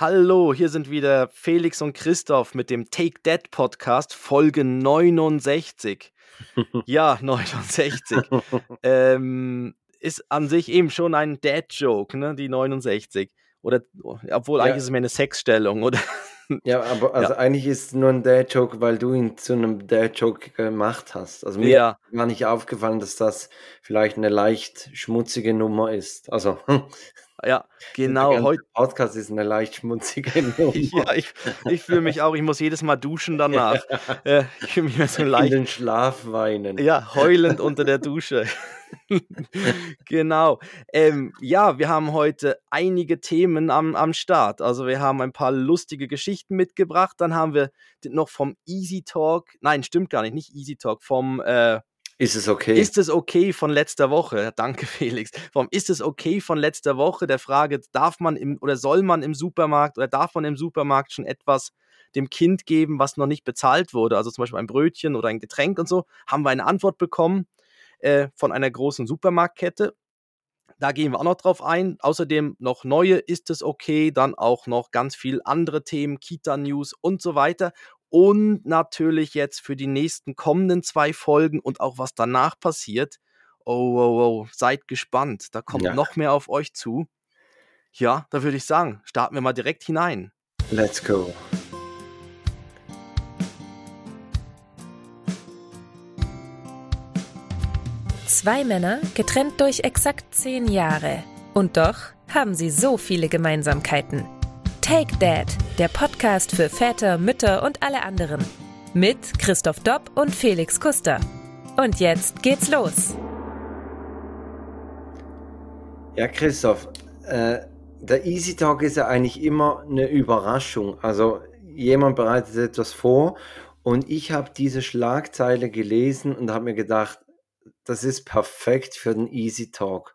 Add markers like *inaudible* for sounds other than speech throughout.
Hallo, hier sind wieder Felix und Christoph mit dem Take That Podcast, Folge 69. *laughs* Ja, 69. ähm, ist an sich eben schon ein Dad-Joke, ne, die 69. Oder, obwohl Ja. eigentlich ist es mehr eine Sexstellung, oder? Ja, aber *laughs* also eigentlich ist es nur ein Dad-Joke, weil du ihn zu einem Dad-Joke gemacht hast. Also mir Ja, war nicht aufgefallen, dass das vielleicht eine leicht schmutzige Nummer ist. Also *laughs* ja, der genau. Heute, Podcast ist eine leicht schmutzige *laughs* Nummer. ja, ich, ich fühle mich auch, ich muss jedes Mal duschen danach. Äh, ich fühle mich so In leicht den Schlaf weinen. Ja, heulend unter der Dusche. *laughs* genau. Ähm, ja, wir haben heute einige Themen am, am Start. Also wir haben ein paar lustige Geschichten mitgebracht. Dann haben wir noch vom Easy Talk, nein, stimmt gar nicht, nicht Easy Talk, vom äh, Ist es okay? Ist es okay von letzter Woche? Danke, *laughs* Felix. Vom Ist es okay von letzter Woche? Der Frage, darf man im oder soll man im Supermarkt oder darf man im Supermarkt schon etwas dem Kind geben, was noch nicht bezahlt wurde? Also zum Beispiel ein Brötchen oder ein Getränk und so. Haben wir eine Antwort bekommen äh, von einer großen Supermarktkette. Da gehen wir auch noch drauf ein. Außerdem noch neue, ist es okay? Dann auch noch ganz viel andere Themen, Kita-News und so weiter. Und natürlich jetzt für die nächsten kommenden zwei Folgen und auch was danach passiert. Oh, oh, oh, seid gespannt. Da kommt Ja, noch mehr auf euch zu. Ja, da würde ich sagen, starten wir mal direkt hinein. let's go. Zwei Männer, getrennt durch exakt zehn Jahre. Und doch haben sie so viele Gemeinsamkeiten. Take Dad, der Podcast für Väter, Mütter und alle anderen. Mit Christoph Dopp und Felix Kuster. Und jetzt geht's los. Ja, Christoph, äh, der Easy Talk ist ja eigentlich immer eine Überraschung. Also jemand bereitet etwas vor und ich habe diese Schlagzeile gelesen und habe mir gedacht, das ist perfekt für den Easy Talk.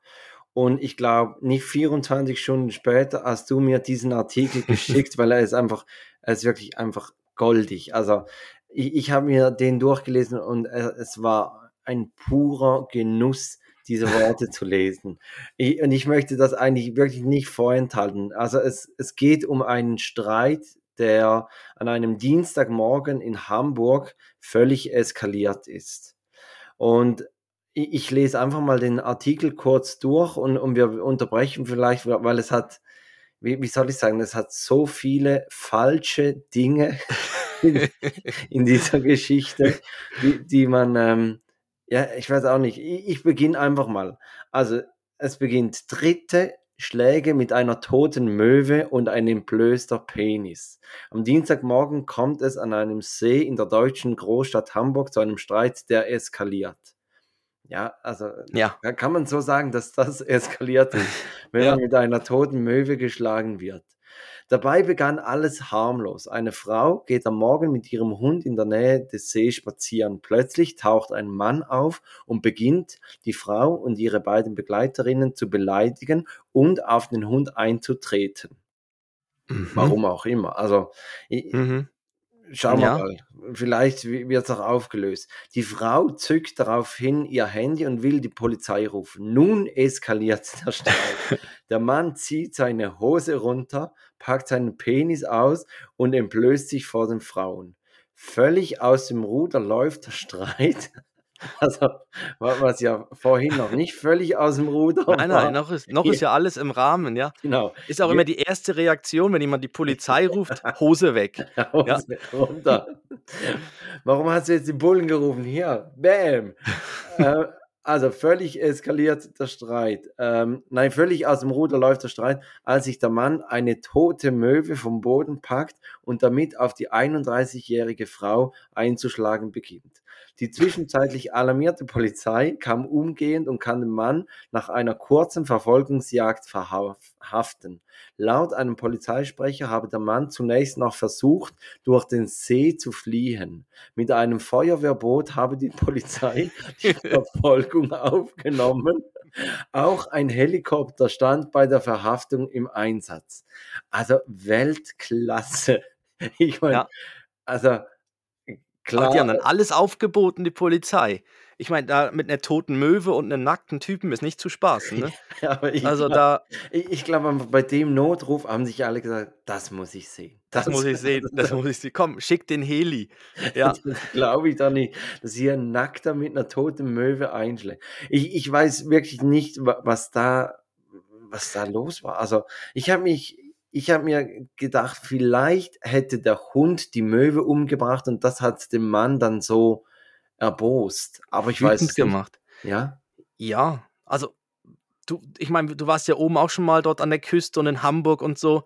Und ich glaube, nicht 24 Stunden später hast du mir diesen Artikel *laughs* geschickt, weil er ist einfach, er ist wirklich einfach goldig. Also ich, ich habe mir den durchgelesen und er, es war ein purer Genuss, diese Worte zu lesen. Ich, und ich möchte das eigentlich wirklich nicht vorenthalten. Also es, es geht um einen Streit, der an einem Dienstagmorgen in Hamburg völlig eskaliert ist. Und ich, lese einfach mal den Artikel kurz durch und, und wir unterbrechen vielleicht, weil es hat, wie, wie soll ich sagen, es hat so viele falsche Dinge *laughs* in, in dieser Geschichte, die, die man, ähm, ja, ich weiß auch nicht, ich, ich beginne einfach mal. Also es beginnt dritte Schläge mit einer toten Möwe und ein entblößter Penis. Am Dienstagmorgen kommt es an einem See in der deutschen Großstadt Hamburg zu einem Streit, der eskaliert. Ja, also Ja, da kann man so sagen, dass das *laughs* eskaliert ist, wenn ja. man mit einer toten Möwe geschlagen wird. Dabei begann alles harmlos. Eine Frau geht am Morgen mit ihrem Hund in der Nähe des Sees spazieren. Plötzlich taucht ein Mann auf und beginnt, die Frau und ihre beiden Begleiterinnen zu beleidigen und auf den Hund einzutreten. Mhm. Warum auch immer. Also, Mhm. Schauen wir Ja. mal. Vielleicht wird es auch aufgelöst. Die Frau zückt daraufhin ihr Handy und will die Polizei rufen. Nun eskaliert der Streit. *laughs* Der Mann zieht seine Hose runter, packt seinen Penis aus und entblößt sich vor den Frauen. Völlig aus dem Ruder läuft der Streit. *laughs* Also, wa- was ja vorhin noch nicht völlig aus dem Ruder Nein, war. nein, noch ist, noch ist ja *laughs* alles im Rahmen, ja. Genau. Ist auch immer die erste Reaktion, wenn jemand die Polizei ruft, Hose weg. *laughs* Ja. Hose runter. Warum hast du jetzt die Bullen gerufen? Hier, bam. äh, also völlig eskaliert der Streit. Ähm, nein, völlig aus dem Ruder läuft der Streit, als sich der Mann eine tote Möwe vom Boden packt und damit auf die 31-jährige Frau einzuschlagen beginnt. Die zwischenzeitlich alarmierte Polizei kam umgehend und kann den Mann nach einer kurzen Verfolgungsjagd verhaften. Laut einem Polizeisprecher habe der Mann zunächst noch versucht, durch den See zu fliehen. Mit einem Feuerwehrboot habe die Polizei *laughs* die Verfolgung aufgenommen. Auch ein Helikopter stand bei der Verhaftung im Einsatz. Also Weltklasse. Ich meine, Ja. also Klar, die haben dann alles aufgeboten, die Polizei. ich meine, da mit einer toten Möwe und einem nackten Typen ist nicht zu spaßen, ne? *laughs* Ja, aber ich Also glaube, da ich, ich glaube, bei dem Notruf haben sich alle gesagt, das muss ich sehen. *laughs* das muss ich *laughs* sehen, das muss ich sehen. Komm, schick den Heli. Ja. Das glaube ich doch nicht, dass hier ein Nackter mit einer toten Möwe einschlägt. Ich, ich weiß wirklich nicht, wa- was da, was da los war. Also ich habe mich, ich habe mir gedacht, vielleicht hätte der Hund die Möwe umgebracht und das hat den Mann dann so erbost. Aber ich weiß Wütend es nicht. gemacht. Ja, Ja, also du, ich meine, du warst ja oben auch schon mal dort an der Küste und in Hamburg und so.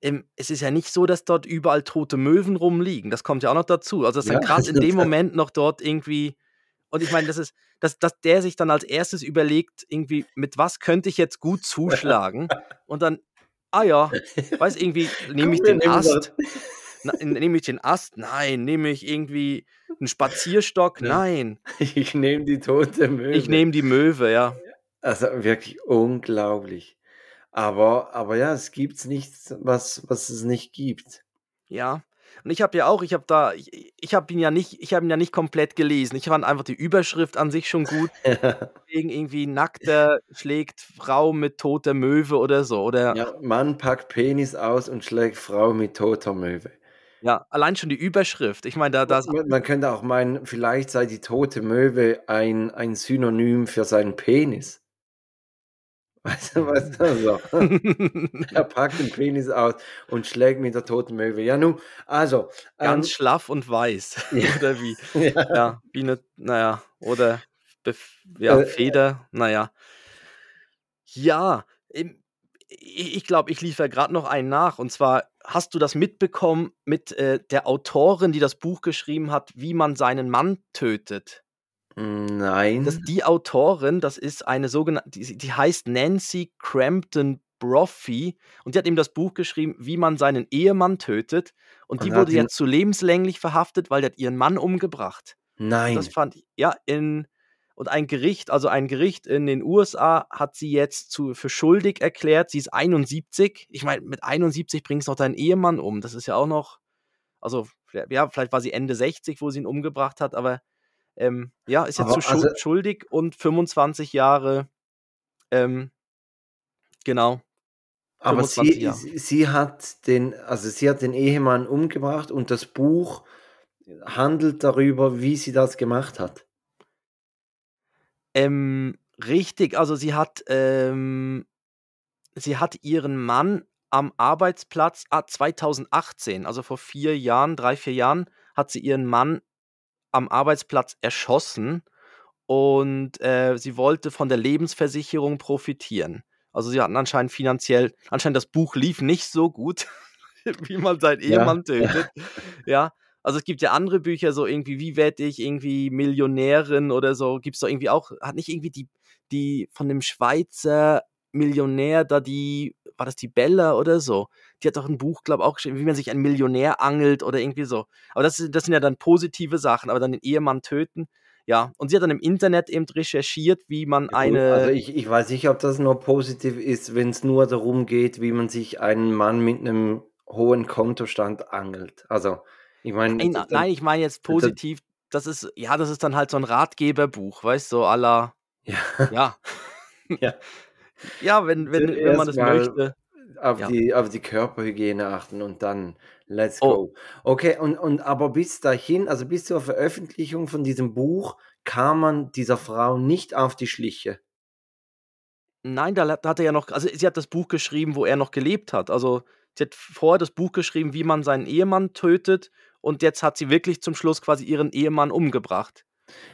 Ähm, es ist ja nicht so, dass dort überall tote Möwen rumliegen. Das kommt ja auch noch dazu. Also, dass dann Ja, gerade in das- dem Moment noch dort irgendwie. Und ich meine, das ist, dass, dass der sich dann als erstes überlegt, irgendwie, mit was könnte ich jetzt gut zuschlagen? Und dann, ah ja, *laughs* weiß irgendwie, nehme ich den Ast. nehme ich den Ast? Nein. Nehme ich irgendwie einen Spazierstock? Nein. *laughs* ich nehme die tote Möwe. Ich nehme die Möwe, ja. Also wirklich unglaublich. Aber, aber ja, es gibt nichts, was, was es nicht gibt. Ja. Und ich habe ja auch, ich habe da, ich, ich habe ihn ja nicht, ich habe ihn ja nicht komplett gelesen. Ich fand einfach die Überschrift an sich schon gut. *laughs* Wegen irgendwie nackter schlägt Frau mit toter Möwe oder so. Oder ja. Ja, Mann packt Penis aus und schlägt Frau mit toter Möwe. allein schon die Überschrift. Ich meine, da, da Man, man könnte auch meinen, vielleicht sei die tote Möwe ein, ein Synonym für seinen Penis. Weißt du, weißt du so? *laughs* Er packt den Penis aus und schlägt mit der toten Möwe. Ja, nun, also. ganz schlaff und weiß. *laughs* Ja. oder wie? ähm, ja. Ja, wie eine, naja, oder bef ja, Äh, Feder, naja. Ja, ich glaube, ich liefere gerade noch einen nach. Und zwar, hast du das mitbekommen mit äh, der Autorin, die das Buch geschrieben hat, wie man seinen Mann tötet? Nein. Das, die Autorin, das ist eine sogenannte, die, die heißt Nancy Crampton Brophy und die hat eben das Buch geschrieben, wie man seinen Ehemann tötet. Und die Und hat wurde jetzt zu lebenslänglich verhaftet, weil die hat ihren Mann umgebracht. Nein. Das fand ich, ja, in, und ein Gericht, also ein Gericht in den USA hat sie jetzt zu, für schuldig erklärt. Sie ist 71. Ich meine, mit 71 bringst du noch deinen Ehemann um. Das ist ja auch noch, also, ja, vielleicht war sie Ende 60, wo sie ihn umgebracht hat, aber ähm, ja, ist jetzt zu also- schuldig und 25 Jahre, ähm, genau. Aber 25 sie, Jahre. sie sie hat den, also sie hat den Ehemann umgebracht und das Buch handelt darüber, wie sie das gemacht hat. Ähm, richtig, also sie hat, ähm, sie hat ihren Mann am Arbeitsplatz, ah, 2018, also vor vier Jahren, drei, vier Jahren, hat sie ihren Mann am Arbeitsplatz erschossen und äh, sie wollte von der Lebensversicherung profitieren. Also sie hatten anscheinend finanziell, anscheinend das Buch lief nicht so gut, *laughs* wie man seinen Ja, Ehemann *laughs* tötet. Ja, also es gibt ja andere Bücher, so irgendwie, wie werde ich irgendwie Millionärin oder so, gibt es doch irgendwie auch, hat nicht irgendwie die, die von dem Schweizer Millionär da die, war das die Bella oder so? Die hat doch ein Buch, glaube ich, auch geschrieben, wie man sich einen Millionär angelt oder irgendwie so. Aber das, das sind ja dann positive Sachen, aber dann den Ehemann töten. Ja, und sie hat dann im Internet eben recherchiert, wie man eine. also ich, ich weiß nicht, ob das nur positiv ist, wenn es nur darum geht, wie man sich einen Mann mit einem hohen Kontostand angelt. Also, ich meine, Nein, nein, ich meine jetzt positiv, das ist, ja, das ist dann halt so ein Ratgeberbuch, weißt du, so la, ja, ja. *laughs* Ja. Ja, wenn, wenn, wenn man das möchte. Auf, Ja. die, auf die Körperhygiene achten und dann let's Oh. go. Okay, und, und aber bis dahin, also bis zur Veröffentlichung von diesem Buch, kam man dieser Frau nicht auf die Schliche. Nein, da, hat er ja noch, also sie hat das Buch geschrieben, wo er noch gelebt hat. Also sie hat vorher das Buch geschrieben, wie man seinen Ehemann tötet und jetzt hat sie wirklich zum Schluss quasi ihren Ehemann umgebracht.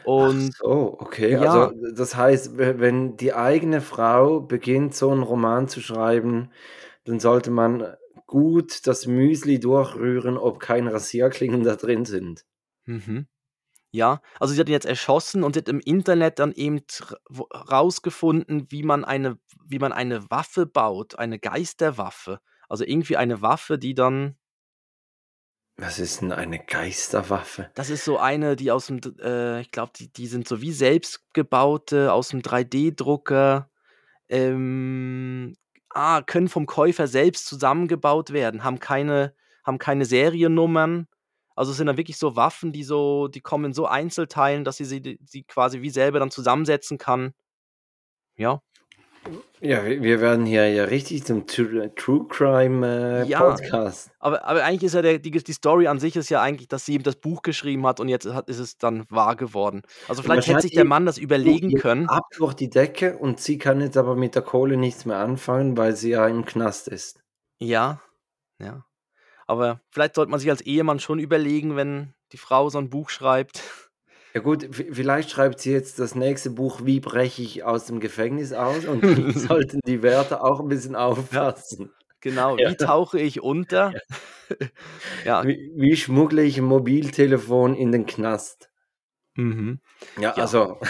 Und Ach so, okay. Ja. Also das heißt, we- wenn die eigene Frau beginnt, so einen Roman zu schreiben, dann sollte man gut das Müsli durchrühren, ob keine Rasierklingen da drin sind. Mhm. Ja, also sie hat ihn jetzt erschossen und sie hat im Internet dann eben rausgefunden, wie man eine, wie man eine Waffe baut, eine Geisterwaffe. Also irgendwie eine Waffe, die dann, Was ist denn eine Geisterwaffe? das ist so eine, die aus dem, äh, ich glaube, die, die sind so wie selbstgebaute aus dem 3D-Drucker, ähm, ah, können vom Käufer selbst zusammengebaut werden, haben keine, haben keine Seriennummern, Also es sind dann wirklich so Waffen, die so, die kommen in so Einzelteilen, dass sie sie, sie quasi wie selber dann zusammensetzen kann. Ja. Ja, wir werden hier ja richtig zum True, Crime äh, Ja. Podcast. Aber, aber eigentlich ist ja der, die, die Story an sich ist ja eigentlich, dass sie eben das Buch geschrieben hat und jetzt hat, ist es dann wahr geworden. Also vielleicht hätte sich der Mann das überlegen können. Ab durch die Decke und sie kann jetzt aber mit der Kohle nichts mehr anfangen, weil sie ja im Knast ist. Ja, ja. Aber vielleicht sollte man sich als Ehemann schon überlegen, wenn die Frau so ein Buch schreibt. *laughs* Ja gut, vielleicht schreibt sie jetzt das nächste Buch, wie breche ich aus dem Gefängnis aus und *laughs* dann sollten die Wärter auch ein bisschen aufpassen. Genau, Ja. wie tauche ich unter? *laughs* Ja, Wie, wie schmuggle ich ein Mobiltelefon in den Knast? mhm. Ja, Ja. also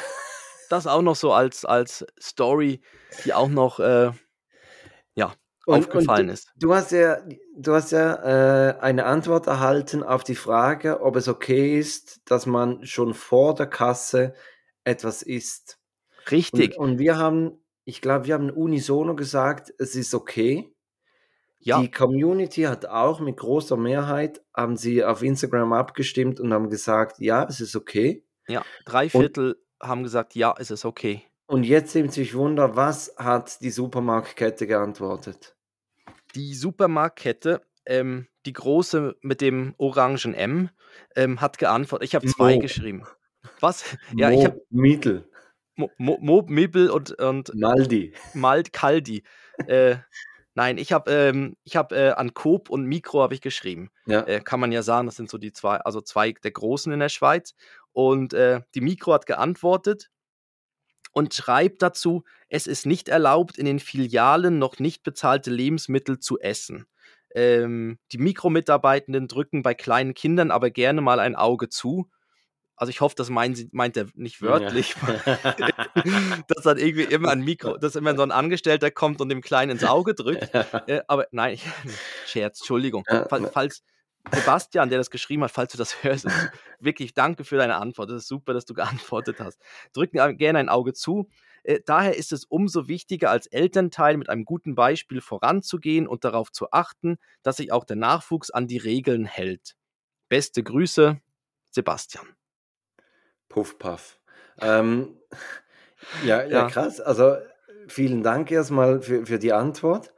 das auch noch so als, als Story, die auch noch äh, ja, Und- aufgefallen und ist. Du hast ja, du hast ja äh, eine Antwort erhalten auf die Frage, ob es okay ist, dass man schon vor der Kasse etwas isst. Richtig, Und, und wir haben, ich glaube, wir haben unisono gesagt, es ist okay. ja. Die Community hat auch mit großer Mehrheit, haben sie auf Instagram abgestimmt und haben gesagt, ja, es ist okay. Ja, drei Viertel haben gesagt, ja, es ist okay. Und jetzt nimmt sich Wunder, was hat die Supermarktkette geantwortet? Die Supermarktkette, ähm, die große mit dem orangen M, ähm, hat geantwortet. Ich habe zwei Mo. geschrieben. Was? *laughs* Ja, ich habe Mittel, Mo, Mo, Mo Mibbel und, und Maldi. Malt Kaldi. äh, nein, ich habe ähm, ich hab, äh, an Coop und Mikro habe ich geschrieben. Ja. Äh, kann man ja sagen, das sind so die zwei, also zwei der großen in der Schweiz. Und äh, die Mikro hat geantwortet und schreibt dazu, es ist nicht erlaubt, in den Filialen noch nicht bezahlte Lebensmittel zu essen. Ähm, die Mikromitarbeitenden drücken bei kleinen Kindern aber gerne mal ein Auge zu. Also ich hoffe, das meint, sie- meint er nicht wörtlich, *laughs* *laughs* dass dann irgendwie immer ein Mikro, dass immer so ein Angestellter kommt und dem Kleinen ins Auge drückt. *laughs* Äh, aber nein, Scherz, Entschuldigung. Ja, ne. falls Sebastian, der das geschrieben hat, falls du das *laughs* hörst, wirklich danke für deine Antwort. Es ist super, dass du geantwortet hast. Drücken gerne ein Auge zu. Äh, daher ist es umso wichtiger, als Elternteil mit einem guten Beispiel voranzugehen und darauf zu achten, dass sich auch der Nachwuchs an die Regeln hält. Beste Grüße, Sebastian. Puff, puff. Ähm, *laughs* ja, ja, Ja. krass. Also vielen Dank erstmal für, für die Antwort.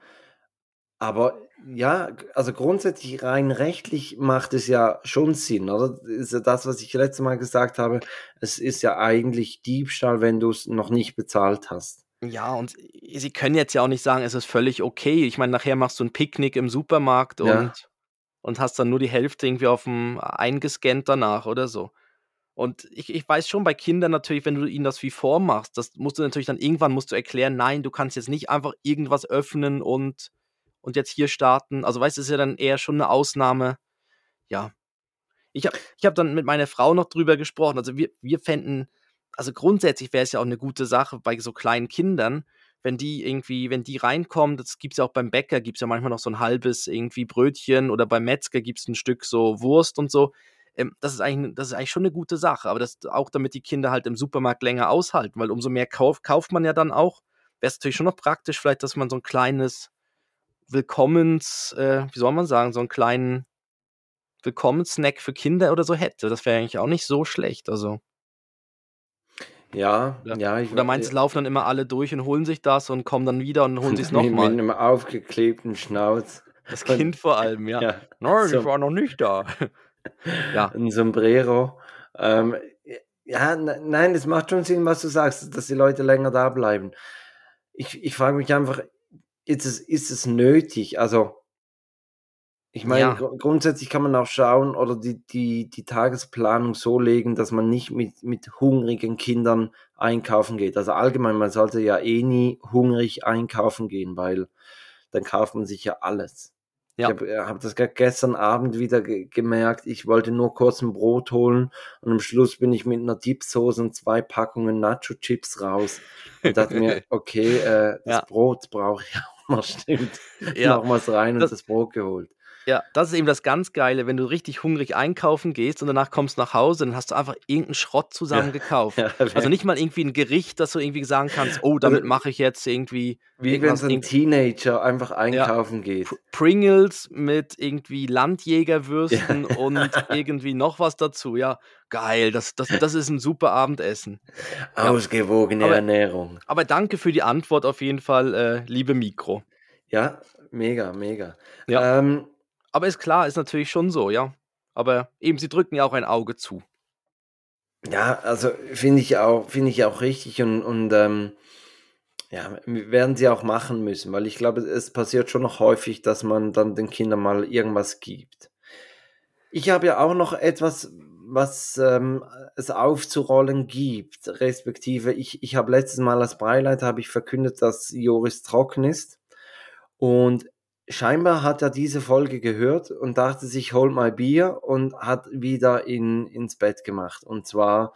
Aber ja, also grundsätzlich rein rechtlich macht es ja schon Sinn, oder? Das ist ja das, was ich letztes Mal gesagt habe. Es ist ja eigentlich Diebstahl, wenn du es noch nicht bezahlt hast. Ja, und sie können jetzt ja auch nicht sagen, es ist völlig okay. Ich meine, nachher machst du ein Picknick im Supermarkt Ja. und, und hast dann nur die Hälfte irgendwie auf dem eingescannt danach oder so. Und ich, ich weiß schon bei Kindern natürlich, wenn du ihnen das wie vormachst, das musst du natürlich dann irgendwann musst du erklären, nein, du kannst jetzt nicht einfach irgendwas öffnen und, und jetzt hier starten. Also weißt du, ist ja dann eher schon eine Ausnahme. Ja. Ich habe ich hab dann mit meiner Frau noch drüber gesprochen. Also wir, wir fänden, also grundsätzlich wäre es ja auch eine gute Sache bei so kleinen Kindern, wenn die irgendwie, wenn die reinkommen, das gibt es ja auch beim Bäcker, gibt es ja manchmal noch so ein halbes irgendwie Brötchen oder beim Metzger gibt es ein Stück so Wurst und so. Ähm, das, ist eigentlich, das ist eigentlich schon eine gute Sache, aber das auch damit die Kinder halt im Supermarkt länger aushalten, weil umso mehr kauf, kauft man ja dann auch. Wäre es natürlich schon noch praktisch, vielleicht, dass man so ein kleines Willkommens, äh, wie soll man sagen, so einen kleinen Willkommenssnack für Kinder oder so hätte. Das wäre eigentlich auch nicht so schlecht. Also. Ja, Oder, ja, ich oder meinst du, es laufen dann immer alle durch und holen sich das und kommen dann wieder und holen *laughs* sich es mit, mit nochmal? einem aufgeklebten Schnauz. Das Kind vor allem, ja. Ja, Nein, so. ich war noch nicht da. *laughs* ja, ein Sombrero. Ähm, ja, ne- nein, es macht schon Sinn, was du sagst, dass die Leute länger da bleiben. Ich, ich frage mich einfach, ist es, ist es nötig? Also, ich meine, Ja. gru- grundsätzlich kann man auch schauen oder die, die, die Tagesplanung so legen, dass man nicht mit, mit hungrigen Kindern einkaufen geht. Also allgemein, man sollte ja eh nie hungrig einkaufen gehen, weil dann kauft man sich ja alles. Ja. Ich habe hab das gestern Abend wieder ge gemerkt. Ich wollte nur kurz ein Brot holen und am Schluss bin ich mit einer Dipsoße und zwei Packungen Nacho-Chips raus und dachte mir, *laughs* okay, äh, das Ja. Brot brauche ich auch *laughs* mal, stimmt. Ja, Nochmals rein und das- das Brot geholt. Ja, das ist eben das ganz Geile, wenn du richtig hungrig einkaufen gehst und danach kommst nach Hause, dann hast du einfach irgendeinen Schrott zusammen gekauft. *laughs* Ja, Also nicht mal irgendwie ein Gericht, das du irgendwie sagen kannst, oh, damit mache ich jetzt irgendwie Wie wenn so ein Teenager einfach einkaufen geht. Pr- Pringles mit irgendwie Landjägerwürsten und irgendwie noch was dazu. Ja, geil, das, das, das ist ein super Abendessen. Ausgewogene Aber- Ernährung. Aber danke für die Antwort auf jeden Fall, äh, liebe Mikro. Ja, mega, mega. Ja. Ähm, Aber ist klar, ist natürlich schon so, ja. Aber eben, sie drücken ja auch ein Auge zu. Ja, also finde ich auch, finde ich auch richtig und, und ähm, ja, werden sie auch machen müssen, weil ich glaube, es passiert schon noch häufig, dass man dann den Kindern mal irgendwas gibt. Ich habe ja auch noch etwas, was ähm, es aufzurollen gibt, respektive ich, ich habe letztes Mal als Breileiter habe ich verkündet, dass Joris trocken ist und scheinbar hat er diese Folge gehört und dachte sich, hol mal Bier und hat wieder in, ins Bett gemacht. Und zwar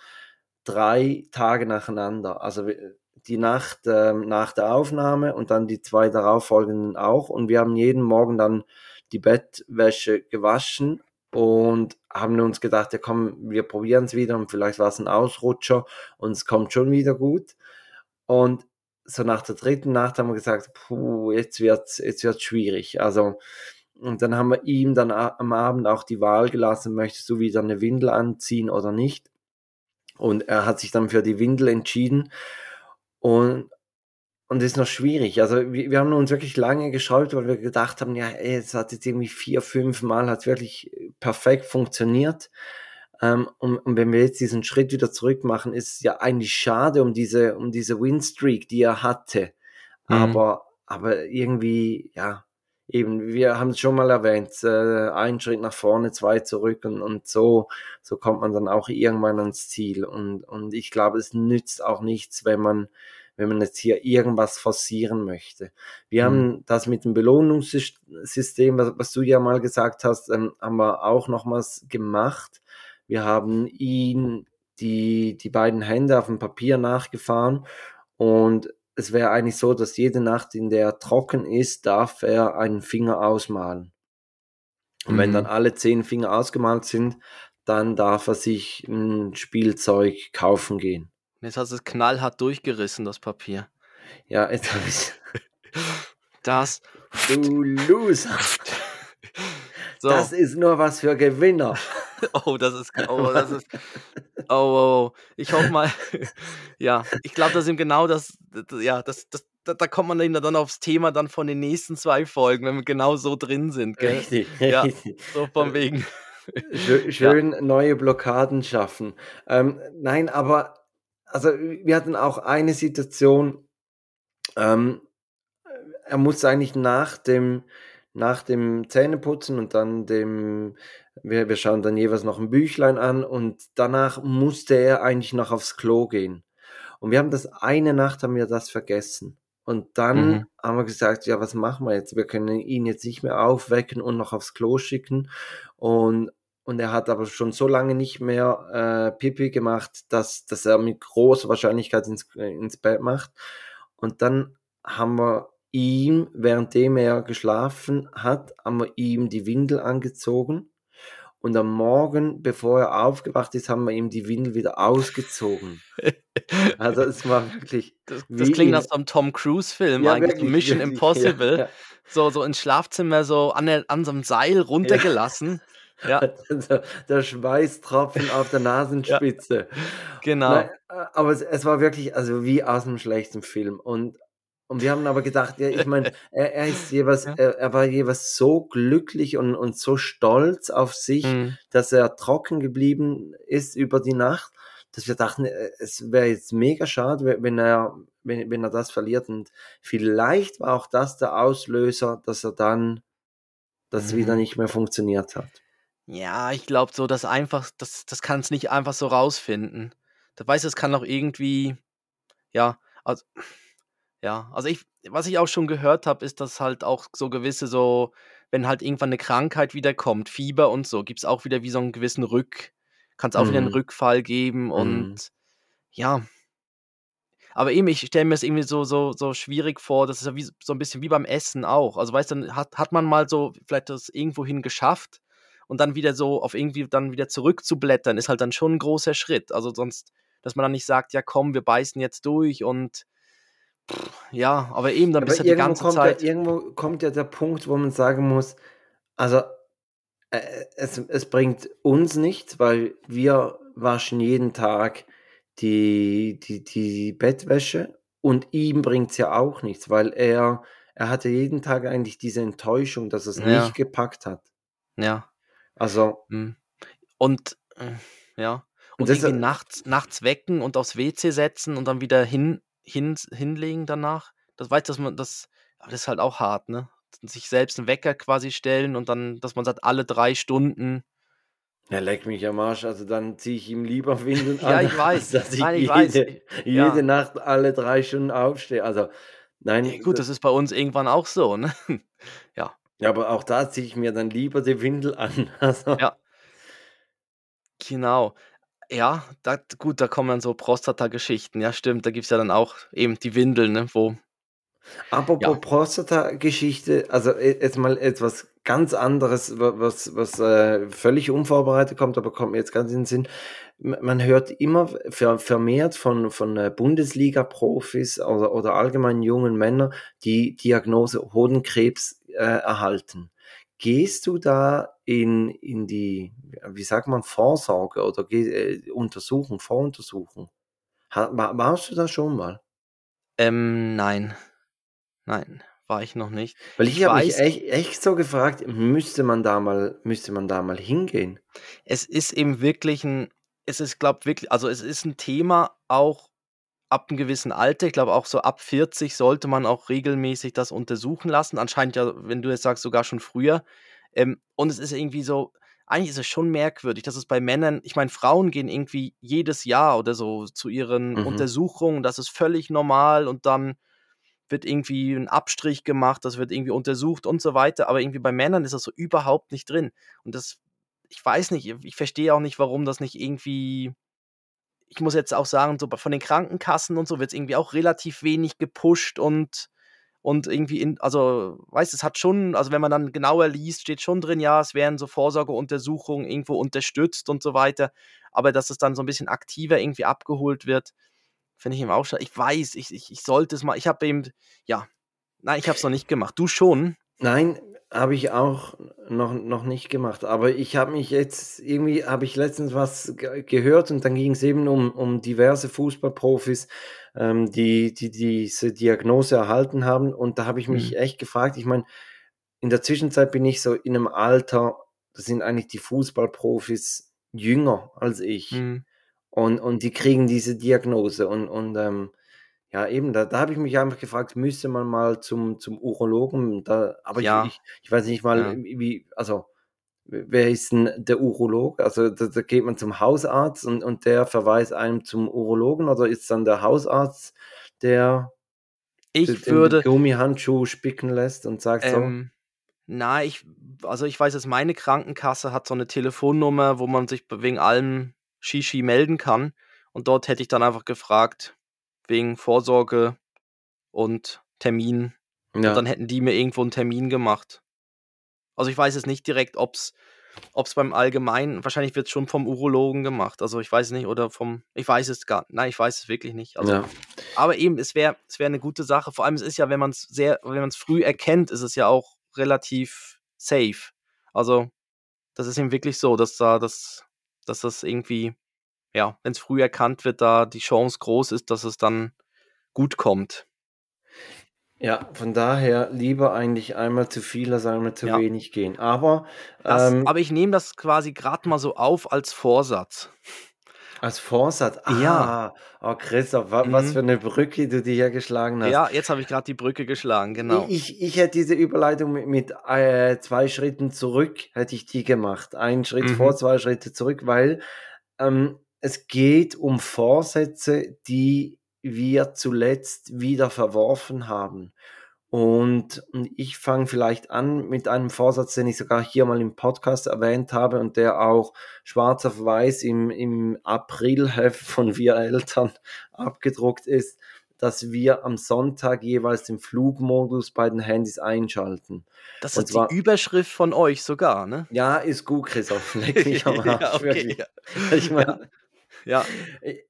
drei Tage nacheinander. Also die Nacht ähm, nach der Aufnahme und dann die zwei darauffolgenden auch. Und wir haben jeden Morgen dann die Bettwäsche gewaschen und haben uns gedacht, ja komm, wir probieren es wieder und vielleicht war es ein Ausrutscher und es kommt schon wieder gut. Und so nach der dritten Nacht haben wir gesagt, puh, jetzt wird's, jetzt wird's schwierig. Also, und dann haben wir ihm dann am Abend auch die Wahl gelassen, möchtest du wieder eine Windel anziehen oder nicht? Und er hat sich dann für die Windel entschieden. Und, und das ist noch schwierig. Also wir, wir haben uns wirklich lange geschaut, weil wir gedacht haben, ja, es hat jetzt irgendwie vier, fünf Mal hat wirklich perfekt funktioniert. Ähm, und, und wenn wir jetzt diesen Schritt wieder zurück machen, ist es ja eigentlich schade um diese, um diese Winstreak, die er hatte. Mhm. Aber, aber irgendwie, ja, eben, wir haben es schon mal erwähnt, äh, ein Schritt nach vorne, zwei zurück und, und so, so kommt man dann auch irgendwann ans Ziel. Und, und ich glaube, es nützt auch nichts, wenn man, wenn man jetzt hier irgendwas forcieren möchte. Wir Mhm. haben das mit dem Belohnungssystem, was, was du ja mal gesagt hast, ähm, haben wir auch nochmals gemacht. Wir haben ihn die, die beiden Hände auf dem Papier nachgefahren und es wäre eigentlich so, dass jede Nacht, in der er trocken ist, darf er einen Finger ausmalen. Und wenn Mhm. dann alle zehn Finger ausgemalt sind, dann darf er sich ein Spielzeug kaufen gehen. Jetzt hast du es knallhart durchgerissen, das Papier. Ja, jetzt habe ich *laughs* Das. Du Loser. *laughs* So. Das ist nur was für Gewinner. Oh, das ist, oh, das ist, *laughs* oh, oh, oh. Ich hoffe mal, *laughs* ja, ich glaube, das ist eben genau das, ja, das, das, da, da kommt man eben dann aufs Thema dann von den nächsten zwei Folgen, wenn wir genau so drin sind, gell? Richtig, Ja. richtig. *laughs* So von wegen. Schön, schön neue Blockaden schaffen. Ähm, nein, aber also wir hatten auch eine Situation, ähm, er muss eigentlich nach dem, nach dem Zähneputzen und dann dem, wir, wir schauen dann jeweils noch ein Büchlein an und danach musste er eigentlich noch aufs Klo gehen. Und wir haben das eine Nacht haben wir das vergessen. Und dann Mhm. haben wir gesagt, ja, was machen wir jetzt? Wir können ihn jetzt nicht mehr aufwecken und noch aufs Klo schicken. Und, und er hat aber schon so lange nicht mehr äh, Pipi gemacht, dass, dass er mit großer Wahrscheinlichkeit ins, ins Bett macht. Und dann haben wir ihm, währenddem er geschlafen hat, haben wir ihm die Windel angezogen. Und am Morgen, bevor er aufgewacht ist, haben wir ihm die Windel wieder ausgezogen. *laughs* Also es war wirklich. Das, das klingt in- nach so einem Tom Cruise-Film Ja, eigentlich, wirklich, Mission wirklich, Impossible. Ja, ja. So, so ins Schlafzimmer so an, der, an so einem Seil runtergelassen. Ja, der, *laughs* der Schweißtropfen auf der Nasenspitze. genau. Nein, äh, aber es, es war wirklich, also wie aus einem schlechten Film. Und, und wir haben aber gedacht, ja, ich meine, *laughs* er, er ist jeweils, Ja. er, er war jeweils so glücklich und, und so stolz auf sich, Mhm. dass er trocken geblieben ist über die Nacht, dass wir dachten, äh, es wäre jetzt mega schade, wenn- wenn er, wenn, wenn er das verliert. Und vielleicht war auch das der Auslöser, dass er dann das Mhm. wieder nicht mehr funktioniert hat. Ja, ich glaube so, dass einfach, das, das kann es nicht einfach so rausfinden. Da weiß es kann auch irgendwie, ja, also, ja, also ich, was ich auch schon gehört habe, ist, dass halt auch so gewisse so, wenn halt irgendwann eine Krankheit wiederkommt, Fieber und so, gibt es auch wieder wie so einen gewissen Rück, kann es auch wieder einen Mhm. Rückfall geben und ja, Aber eben, ich stelle mir es irgendwie so, so, so schwierig vor, das ist ja wie, so ein bisschen wie beim Essen auch. Also weißt du, dann hat, hat man mal so vielleicht das irgendwohin geschafft und dann wieder so auf irgendwie dann wieder zurückzublättern, ist halt dann schon ein großer Schritt. Also sonst, dass man dann nicht sagt, ja komm, wir beißen jetzt durch und ja, aber eben dann Aber bist du die irgendwo ganze kommt ja, Zeit. irgendwo kommt ja der Punkt, wo man sagen muss, also äh, es, es bringt uns nichts, weil wir waschen jeden Tag die, die, die Bettwäsche und ihm bringt es ja auch nichts, weil er, er hatte jeden Tag eigentlich diese Enttäuschung, dass er es Ja. nicht gepackt hat. Ja. Also, hm. Und äh, ja. Und Und irgendwie nachts, nachts wecken und aufs WC setzen und dann wieder hin, hin, hinlegen danach. Das weiß, dass man das, aber das ist halt auch hart, ne? Sich selbst einen Wecker quasi stellen und dann, dass man sagt, alle drei Stunden. er leckt mich am Arsch, also dann ziehe ich ihm lieber *laughs* Windeln Ja, an, ich weiß. dass ich Nein, ich jede, weiß. Ja. jede Nacht alle drei Stunden aufstehe. Also, nein, Ja, gut, das ist bei uns irgendwann auch so, ne? *laughs* Ja, aber auch da ziehe ich mir dann lieber die Windel an. *laughs* Also, Ja. Genau. Ja, da, gut, da kommen so Prostata-Geschichten. Ja, stimmt. Da gibt es ja dann auch eben die Windeln, ne, wo. apropos Ja. Prostata-Geschichte, also e- jetzt mal etwas ganz anderes, wa- was, was äh, völlig unvorbereitet kommt, aber kommt mir jetzt ganz in den Sinn. Man hört immer ver vermehrt von, von äh, Bundesliga-Profis oder, oder allgemein jungen Männern, die Diagnose Hodenkrebs äh, erhalten. Gehst du da in, in die, wie sagt man, Vorsorge oder äh, Untersuchung, Voruntersuchung? Ha, warst du da schon mal? Ähm, nein. Nein, war ich noch nicht. Weil ich, Ich habe mich echt, echt so gefragt, müsste man da mal, müsste man da mal hingehen? Es ist eben wirklich ein, es ist, glaube wirklich, also es ist ein Thema auch ab einem gewissen Alter. Ich glaube auch so ab 40 sollte man auch regelmäßig das untersuchen lassen. Anscheinend ja, wenn du jetzt sagst, sogar schon früher. Ähm, und es ist irgendwie so, eigentlich ist es schon merkwürdig, dass es bei Männern, ich meine, Frauen gehen irgendwie jedes Jahr oder so zu ihren Mhm. Untersuchungen, das ist völlig normal und dann wird irgendwie ein Abstrich gemacht, das wird irgendwie untersucht und so weiter. Aber irgendwie bei Männern ist das so überhaupt nicht drin. Und das, ich weiß nicht, ich verstehe auch nicht, warum das nicht irgendwie. Ich muss jetzt auch sagen, so von den Krankenkassen und so wird es irgendwie auch relativ wenig gepusht und, und irgendwie in, also, weißt du, es hat schon, also wenn man dann genauer liest, steht schon drin, ja, es werden so Vorsorgeuntersuchungen irgendwo unterstützt und so weiter. Aber dass es dann so ein bisschen aktiver irgendwie abgeholt wird, finde ich eben auch schade. Ich weiß, ich, ich, ich sollte es mal, ich habe eben, ja, nein, ich habe es noch nicht gemacht. Du schon? Nein, habe ich auch noch, noch nicht gemacht. Aber ich habe mich jetzt, irgendwie habe ich letztens was ge gehört und dann ging es eben um, um diverse Fußballprofis, ähm, die, die diese Diagnose erhalten haben. Und da habe ich mich Mhm. echt gefragt, ich meine, in der Zwischenzeit bin ich so in einem Alter, da sind eigentlich die Fußballprofis jünger als ich. Mhm. Und, und die kriegen diese Diagnose. Und, und ähm, ja, eben, da, da habe ich mich einfach gefragt, müsste man mal zum, zum Urologen, da, aber Ja. ich, ich, weiß nicht mal, Ja. wie, also, wer ist denn der Urolog? Also, da, da geht man zum Hausarzt und, und der verweist einem zum Urologen oder ist dann der Hausarzt, der Ich würde, Gummihandschuh spicken lässt und sagt ähm, na, ich, also ich weiß, dass meine Krankenkasse hat so eine Telefonnummer, wo man sich wegen allem Shishi melden kann. Und dort hätte ich dann einfach gefragt, wegen Vorsorge und Termin. ja, Und dann hätten die mir irgendwo einen Termin gemacht. Also ich weiß es nicht direkt, ob es beim Allgemeinen, wahrscheinlich wird es schon vom Urologen gemacht. Also ich weiß es nicht, oder vom, ich weiß es gar Nein, ich weiß es wirklich nicht. Also, ja. Aber eben, es wäre es wär eine gute Sache. Vor allem, es ist ja, wenn man es sehr, wenn man es früh erkennt, ist es ja auch relativ safe. Also, das ist eben wirklich so, dass da das, dass das irgendwie, ja, wenn es früh erkannt wird, da die Chance groß ist, dass es dann gut kommt. Ja, von daher lieber eigentlich einmal zu viel als einmal zu Ja. wenig gehen. Aber Das, ähm, aber ich nehme das quasi gerade mal so auf als Vorsatz. als Vorsatz, Ja. ah, oh Christoph, wa, was Mhm. für eine Brücke du dir hier geschlagen hast. Ja, jetzt habe ich gerade die Brücke geschlagen, genau. Ich, ich hätte diese Überleitung mit, mit äh, zwei Schritten zurück, hätte ich die gemacht. Einen Schritt Mhm. vor, zwei Schritte zurück, weil ähm, es geht um Vorsätze, die wir zuletzt wieder verworfen haben. Und, ich fange vielleicht an mit einem Vorsatz, den ich sogar hier mal im Podcast erwähnt habe und der auch schwarz auf weiß im, im Aprilheft von Wir Eltern *laughs* abgedruckt ist. dass wir am Sonntag jeweils den Flugmodus bei den Handys einschalten. Das ist zwar- die Überschrift von euch sogar, ne? Ja, ist gut, Christoph. Leck *laughs* mich am Arsch, ja, okay, ja. Ich meine, ja,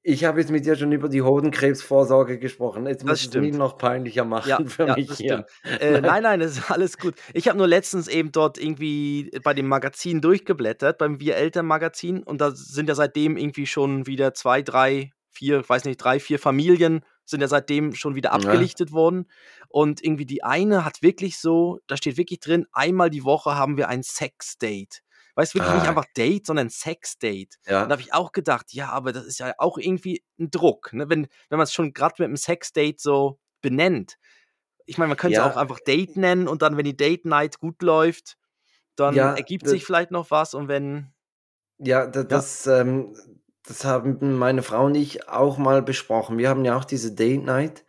ich habe jetzt mit dir schon über die Hodenkrebsvorsorge gesprochen. Jetzt muss es stimmt. noch peinlicher machen ja, *laughs* für ja mich hier. Äh, nein, nein, das ist alles gut. Ich habe nur letztens eben dort irgendwie bei dem Magazin durchgeblättert, beim Wir Eltern Magazin, und da sind ja seitdem irgendwie schon wieder zwei, drei, vier, weiß nicht, drei, vier Familien sind ja seitdem schon wieder Ja. abgelichtet worden. Und irgendwie die eine hat wirklich so, da steht wirklich drin, einmal die Woche haben wir ein Sex-Date. Weißt du, wirklich nicht Ah. einfach Date, sondern Sex-Date. Ja. Und da habe ich auch gedacht, ja, aber das ist ja auch irgendwie ein Druck, ne? wenn, wenn man es schon gerade mit einem Sex-Date so benennt. Ich meine, man könnte es Ja. auch einfach Date nennen und dann, wenn die Date-Night gut läuft, dann Ja, ergibt das- sich vielleicht noch was und wenn. Ja, da, das, ähm, das haben meine Frau und ich auch mal besprochen. Wir haben ja auch diese Date Night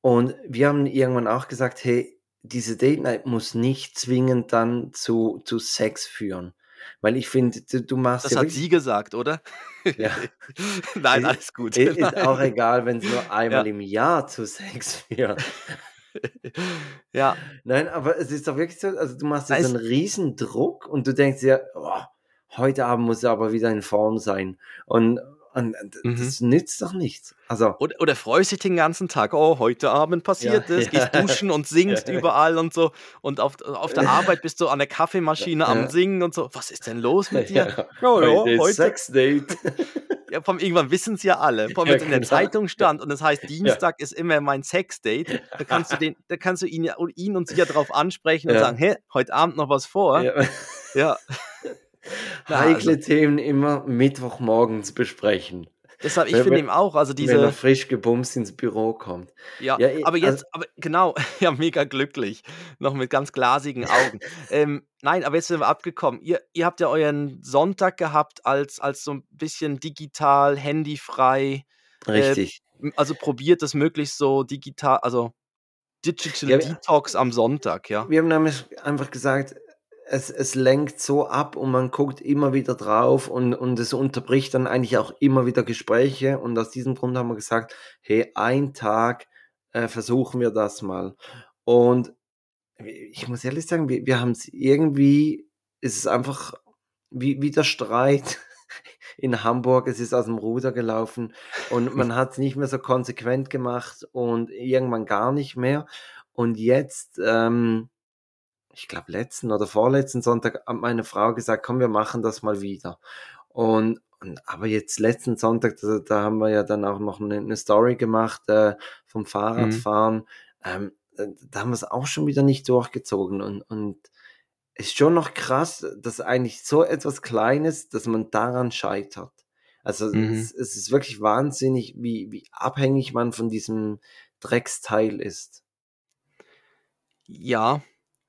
und wir haben irgendwann auch gesagt, hey, diese Date Night muss nicht zwingend dann zu, zu Sex führen. Weil ich finde, du, du machst Das ja hat sie gesagt, oder? Ja. *laughs* Nein, Ist- alles gut. ist, ist auch egal, wenn es nur *laughs* einmal Ja. im Jahr zu Sex *laughs* führt. ja, Nein, aber es ist doch wirklich so, also du machst jetzt ist- einen riesen Druck und du denkst dir, oh, heute Abend muss er aber wieder in Form sein. Und, und Mhm. das nützt doch nichts. Also, oder, oder freust dich den ganzen Tag, oh, heute Abend passiert Ja, es, *laughs* ja. gehst duschen und singst Ja. überall und so. Und auf, auf der Arbeit bist du an der Kaffeemaschine am Ja. Singen und so. Was ist denn los mit dir? ja, Oh, ja, heute heute- Sexdate. *laughs* Ja, allem irgendwann wissen es ja alle. Ja, wenn es in der genau. Zeitung stand und es heißt, Dienstag ist immer mein Sexdate, da kannst du den, da kannst du ihn ja ihn und sie ja drauf ansprechen und Ja. sagen, hä, heute Abend noch was vor? Ja. *laughs* Na, Heikle also, Themen immer Mittwochmorgens besprechen, deshalb, ich wenn- finde eben auch, also wenn er diese, frisch gebumst ins Büro kommt. ja, ja, aber also- jetzt, aber genau, *laughs* ja, mega glücklich, noch mit ganz glasigen Augen. *laughs* ähm, nein, aber jetzt sind wir abgekommen. Ihr, ihr habt ja euren Sonntag gehabt als, als so ein bisschen digital, handyfrei, Richtig. M- also probiert das möglichst so digital, also Digital Ja, Detox am Sonntag, ja. Wir haben nämlich einfach gesagt, es, es lenkt so ab und man guckt immer wieder drauf und, und es unterbricht dann eigentlich auch immer wieder Gespräche. Und aus diesem Grund haben wir gesagt, hey, ein Tag äh, versuchen wir das mal. Und ich muss ehrlich sagen, wir, wir haben es irgendwie, es ist einfach wie, wie der Streit *laughs* in Hamburg, es ist aus dem Ruder gelaufen und *laughs* man hat es nicht mehr so konsequent gemacht und irgendwann gar nicht mehr. Und jetzt, ähm, ich glaube, letzten oder vorletzten Sonntag hat meine Frau gesagt, komm, wir machen das mal wieder. Und, und aber jetzt letzten Sonntag, da, da haben wir ja dann auch noch eine, eine Story gemacht äh, vom Fahrradfahren. Ähm, äh, da haben wir es auch schon wieder nicht durchgezogen. Und, und es ist schon noch krass, dass eigentlich so etwas Kleines, dass man daran scheitert. Also Mhm. es, es ist wirklich wahnsinnig, wie, wie abhängig man von diesem Drecksteil ist. Ja,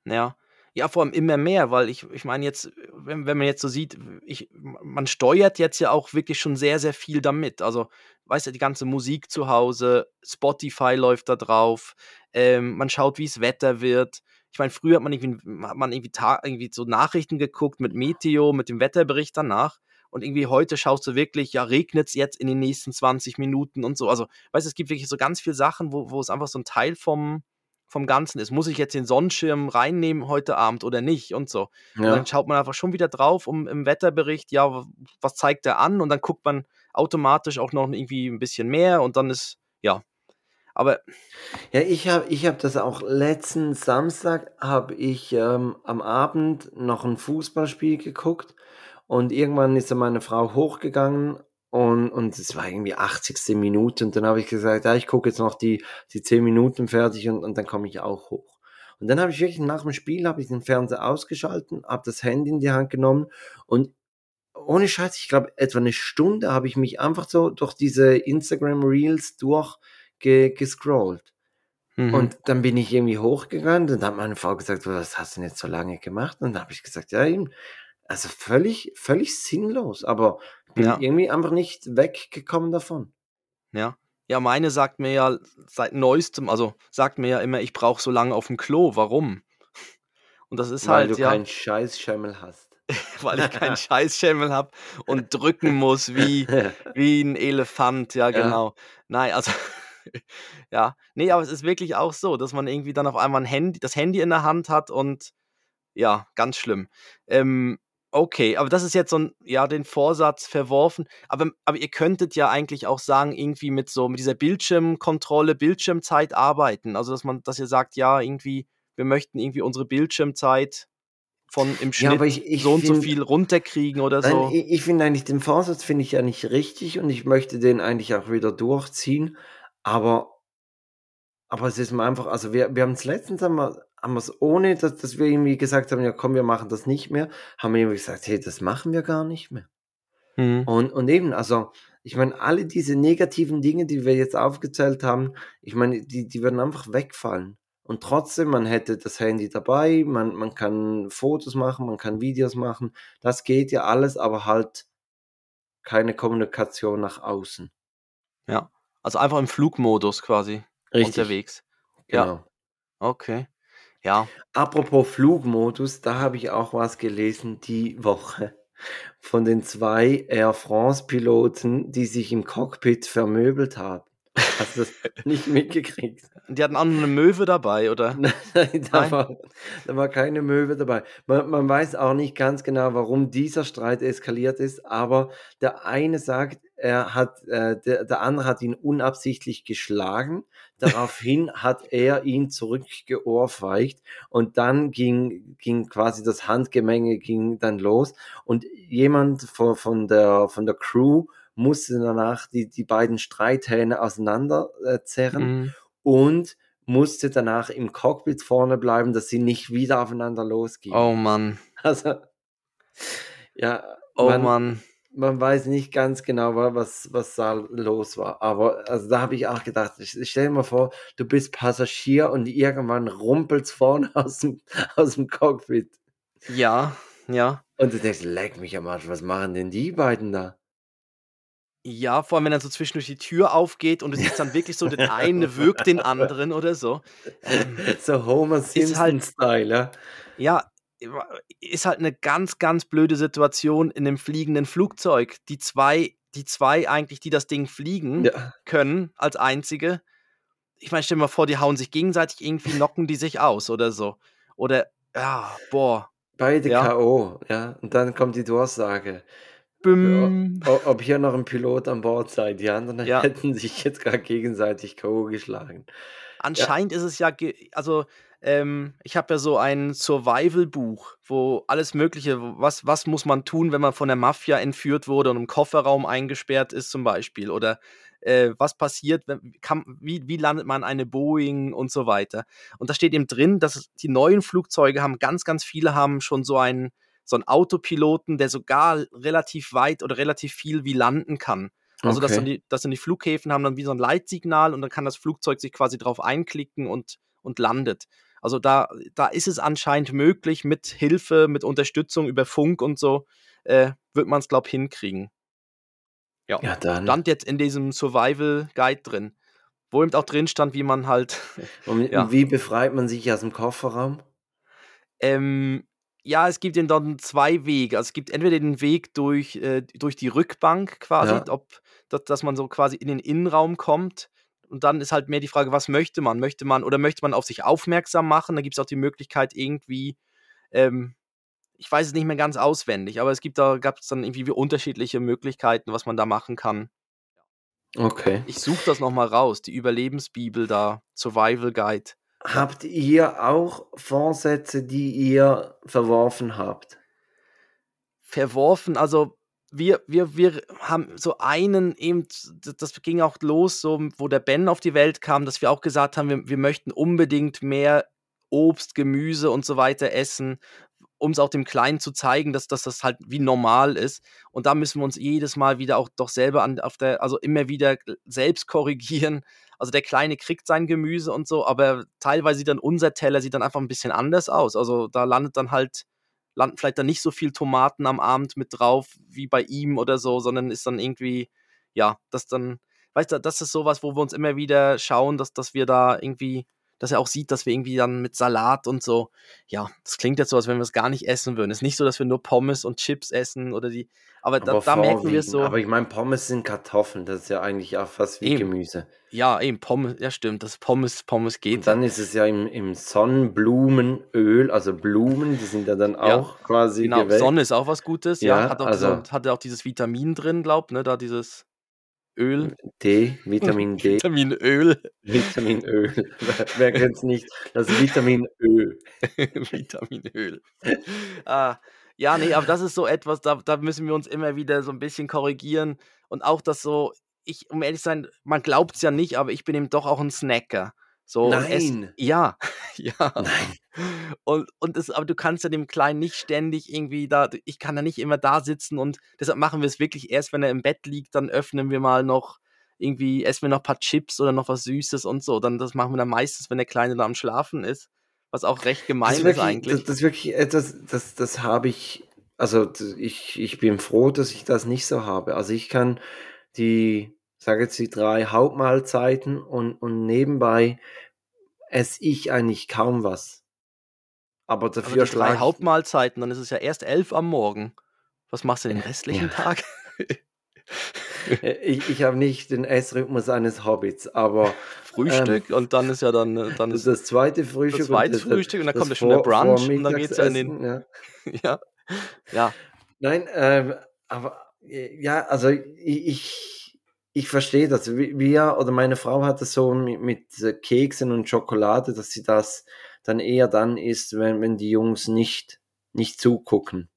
ja. Ja, vor allem immer mehr, weil ich, ich meine jetzt, wenn, wenn man jetzt so sieht, ich, man steuert jetzt ja auch wirklich schon sehr, sehr viel damit. Also, weißt du, die ganze Musik zu Hause, Spotify läuft da drauf, ähm, man schaut, wie es Wetter wird. Ich meine, früher hat man irgendwie, hat man irgendwie, irgendwie so Nachrichten geguckt mit Meteo, mit dem Wetterbericht danach. Und irgendwie heute schaust du wirklich, ja, regnet es jetzt in den nächsten 20 Minuten und so. Also, weißt du, es gibt wirklich so ganz viele Sachen, wo, wo es einfach so ein Teil vom, vom Ganzen ist. Muss ich jetzt den Sonnenschirm reinnehmen heute Abend oder nicht und so. Und Ja. dann schaut man einfach schon wieder drauf um, im Wetterbericht, ja, was zeigt der an? Und dann guckt man automatisch auch noch irgendwie ein bisschen mehr und dann ist, ja. Aber Ja, ich habe ich hab das auch letzten Samstag, habe ich ähm, am Abend noch ein Fußballspiel geguckt und irgendwann ist dann meine Frau hochgegangen und, und es war irgendwie 80. Minute und dann habe ich gesagt, ja, ich gucke jetzt noch die, die 10 Minuten fertig und, und dann komme ich auch hoch. Und dann habe ich wirklich nach dem Spiel, habe ich den Fernseher ausgeschalten, habe das Handy in die Hand genommen und ohne Scheiß, ich glaube, etwa eine Stunde habe ich mich einfach so durch diese Instagram Reels durchgescrollt. mhm. Und dann bin ich irgendwie hochgegangen und dann hat meine Frau gesagt, was hast du denn jetzt so lange gemacht? Und dann habe ich gesagt, ja, eben, also völlig, völlig sinnlos, aber Ja. irgendwie einfach nicht weggekommen davon. ja. Ja, meine sagt mir ja seit neuestem, also sagt mir ja immer, ich brauche so lange auf dem Klo. Warum? Und das ist Weil halt, du ja, keinen Scheißschemmel hast. *laughs* weil ich keinen Scheißschemmel habe und drücken muss wie, *laughs* wie ein Elefant, ja, Ja. genau. Nein, also, *laughs* Ja, ne, aber es ist wirklich auch so, dass man irgendwie dann auf einmal 'n Handy das Handy in der Hand hat und ja, ganz schlimm. Ähm, okay, aber das ist jetzt so 'n ja, den Vorsatz verworfen. Aber aber ihr könntet ja eigentlich auch sagen, irgendwie mit so mit dieser Bildschirmkontrolle, Bildschirmzeit arbeiten. Also, dass man dass ihr sagt: „Ja, irgendwie, wir möchten irgendwie unsere Bildschirmzeit von im Ja, Schnitt ich ich so und so finde viel runterkriegen“ oder Nein, so. i ich finde eigentlich den Vorsatz finde ich ja nicht richtig und ich möchte den eigentlich auch wieder durchziehen, aber aber es ist mir einfach also, wir wir haben's letztens haben wir wir's ohne, dass dass wir irgendwie gesagt haben: „Ja komm, wir machen das nicht mehr“, haben wir irgendwie gesagt: „Hey, das machen wir gar nicht mehr.“ Mhm. Und und eben, also, ich meine, alle diese negativen Dinge, die wir jetzt aufgezählt haben, ich meine, die die würden einfach wegfallen. Und trotzdem, man hätte das Handy dabei, man man kann Fotos machen, man kann Videos machen. Das geht ja alles, aber halt keine Kommunikation nach außen. Ja, also einfach im Flugmodus quasi Richtig, unterwegs. Ja, genau. okay. Ja. Apropos Flugmodus, da habe ich auch was gelesen die Woche von den 2 Air France-Piloten, die sich im Cockpit vermöbelt haben. Hast du das *laughs* nicht mitgekriegt? Die hatten auch noch 'ne Möwe dabei, oder? *laughs* Nein, da Nein? war da war keine Möwe dabei. Man man weiß auch nicht ganz genau, warum dieser Streit eskaliert ist, aber der eine sagt, er hat äh, der der andere hat ihn unabsichtlich geschlagen. Daraufhin *laughs* hat er ihn zurückgeohrfeigt und dann ging ging quasi das Handgemenge ging dann los und jemand vo von der von der Crew musste danach die die beiden Streithähne auseinander, äh, zerren Mhm. und musste danach im Cockpit vorne bleiben, dass sie nicht wieder aufeinander losgingen. Oh Mann. Also ja, Oh man Mann. Man weiß nicht ganz genau, wa was was da los war. Aber also, da habe ich auch gedacht, ich stell dir mal vor, du bist Passagier und irgendwann rumpelt's vorne *laughs* aus'm aus'm Cockpit. Ja, ja. Und du denkst: „Leck mich am Arsch, was machen denn die beiden da?“ Ja, vor allem, wenn dann so zwischendurch die Tür aufgeht und du siehst dann wirklich so, der eine *laughs* würgt den anderen oder so. Ähm, So Homer ist halt Simpson-Style, ja? Ist halt 'ne ganz, ganz blöde Situation in 'nem fliegenden Flugzeug. Die 2 die 2 eigentlich, die das Ding fliegen Ja. können als Einzige ich meine, stell dir mal vor, die hauen sich gegenseitig irgendwie knocken die sich aus oder so. Oder ja, boah. Beide Ja. K.O., ja? Und dann kommt die Durchsage. Büm. O ob hier noch 'n Pilot an Bord sei. Die anderen hätten sich jetzt grad gegenseitig K.O. geschlagen. Anscheinend ist es ja also, ähm, ich habe ja so ein Survival-Buch, wo alles Mögliche was was muss man tun, wenn man von der Mafia entführt wurde und im Kofferraum eingesperrt ist zum Beispiel oder, äh, was passiert, wenn kann wie wie landet man eine Boeing und so weiter. Und da steht eben drin, dass die neuen Flugzeuge haben ganz, ganz viele haben schon so einen so 'n Autopiloten, der sogar relativ weit oder relativ viel wie landen kann. Also, dass dann Okay. die dass dann die Flughäfen haben dann wie so 'n Leitsignal und dann kann das Flugzeug sich quasi drauf einklicken und und landet. Also, da da ist es anscheinend möglich, mit Hilfe, mit Unterstützung über Funk und so, äh, wird man's, glaube ich, hinkriegen. Ja, Ja, dann. stand jetzt in diesem Survival Guide drin, wo eben auch drin stand, wie man halt *laughs* Und ja. wie befreit man sich aus'm Kofferraum? Ähm, ja, es gibt eben dann 2 Wege. Also, es gibt entweder den Weg durch äh, durch die Rückbank quasi, Ja. ob da dass man so quasi in den Innenraum kommt. Und dann ist halt mehr die Frage, was möchte man? Möchte man oder möchte man auf sich aufmerksam machen? Da gibt's auch die Möglichkeit irgendwie, ähm ich weiß es nicht mehr ganz auswendig, aber es gibt da gab's dann irgendwie wie unterschiedliche Möglichkeiten, was man da machen kann. Okay. Ich suche das noch mal raus, die Überlebensbibel da, Survival Guide. Habt ihr auch Vorsätze, die ihr verworfen habt? Verworfen, also wir wir wir haben so einen eben das ging auch los, so wo der Ben auf die Welt kam, dass wir auch gesagt haben, wir wir möchten unbedingt mehr Obst, Gemüse und so weiter essen, um's auch dem Kleinen zu zeigen, dass dass das halt wie normal ist. Und da müssen wir uns jedes Mal wieder auch doch selber an auf der also immer wieder selbst korrigieren. Also, der Kleine kriegt sein Gemüse und so, aber teilweise sieht dann unser Teller sieht dann einfach 'n bisschen anders aus. Also, da landet dann halt landen vielleicht dann nicht so viel Tomaten am Abend mit drauf wie bei ihm oder so, sondern ist dann irgendwie ja, das dann weißt du, das ist so was, wo wir uns immer wieder schauen, dass dass wir da irgendwie dass er auch sieht, dass wir irgendwie dann mit Salat und so, ja, das klingt jetzt so, als wenn wir es gar nicht essen würden. Es ist nicht so, dass wir nur Pommes und Chips essen oder die, aber da, Aber da merken wir es so. Aber ich meine, Pommes sind Kartoffeln, das ist ja eigentlich auch fast wie Eben. Gemüse. Ja, eben, Pommes, ja stimmt, das Pommes, Pommes geht. Und dann ist es ja im, im Sonnenblumenöl, also Blumen, die sind ja dann Ja, auch quasi Genau, gewelkt. Sonne ist auch was Gutes, ja. Ja, Hat auch, also- so, hat auch dieses Vitamin drin, glaubt, ne? Da dieses Öl. D, Vitamin D, Vitaminöl. Vitaminöl. *laughs* Wer, wer kennt es nicht? Das Vitamin Ö. *laughs* Vitaminöl. ah, ja, nee, aber das ist so etwas, da, da müssen wir uns immer wieder so ein bisschen korrigieren. Und auch das so, ich, um ehrlich zu sein, man glaubt es ja nicht, aber ich bin eben doch auch ein Snacker. So, Nein. *laughs* ja, ja. Nein. Und, und das, aber du kannst ja dem Kleinen nicht ständig irgendwie da, ich kann ja nicht immer da sitzen und deshalb machen wir es wirklich erst, wenn er im Bett liegt, dann öffnen wir mal noch irgendwie, essen wir noch ein paar Chips oder noch was Süßes und so. Dann, das machen wir dann meistens, wenn der Kleine da am Schlafen ist, was auch recht gemein Das ist, ist wirklich, eigentlich. das, das ist wirklich etwas, das, das habe ich, also ich, ich bin froh, dass ich das nicht so habe. Also ich kann die, sage jetzt die drei Hauptmahlzeiten und, und nebenbei esse ich eigentlich kaum was. Aber dafür die drei Hauptmahlzeiten, dann ist es ja erst elf am Morgen. Was machst du den restlichen Ja. Tag? *laughs* Äh, ich, ich habe nicht den Essrhythmus eines Hobbits, aber Frühstück und dann ist ja dann, äh, dann das, ist das zweite Frühstück das zweite und Frühstück und dann kommt ja schon der Brunch und dann geht's ja in den, ja. *laughs* ja, ja, Nein, ähm, aber äh, ja, also ich, ich, ich verstehe das. Wi- Wir oder meine Frau hat es so mit, mit äh, Keksen und Schokolade, dass sie das dann eher dann isst, wenn, wenn die Jungs nicht, nicht zugucken.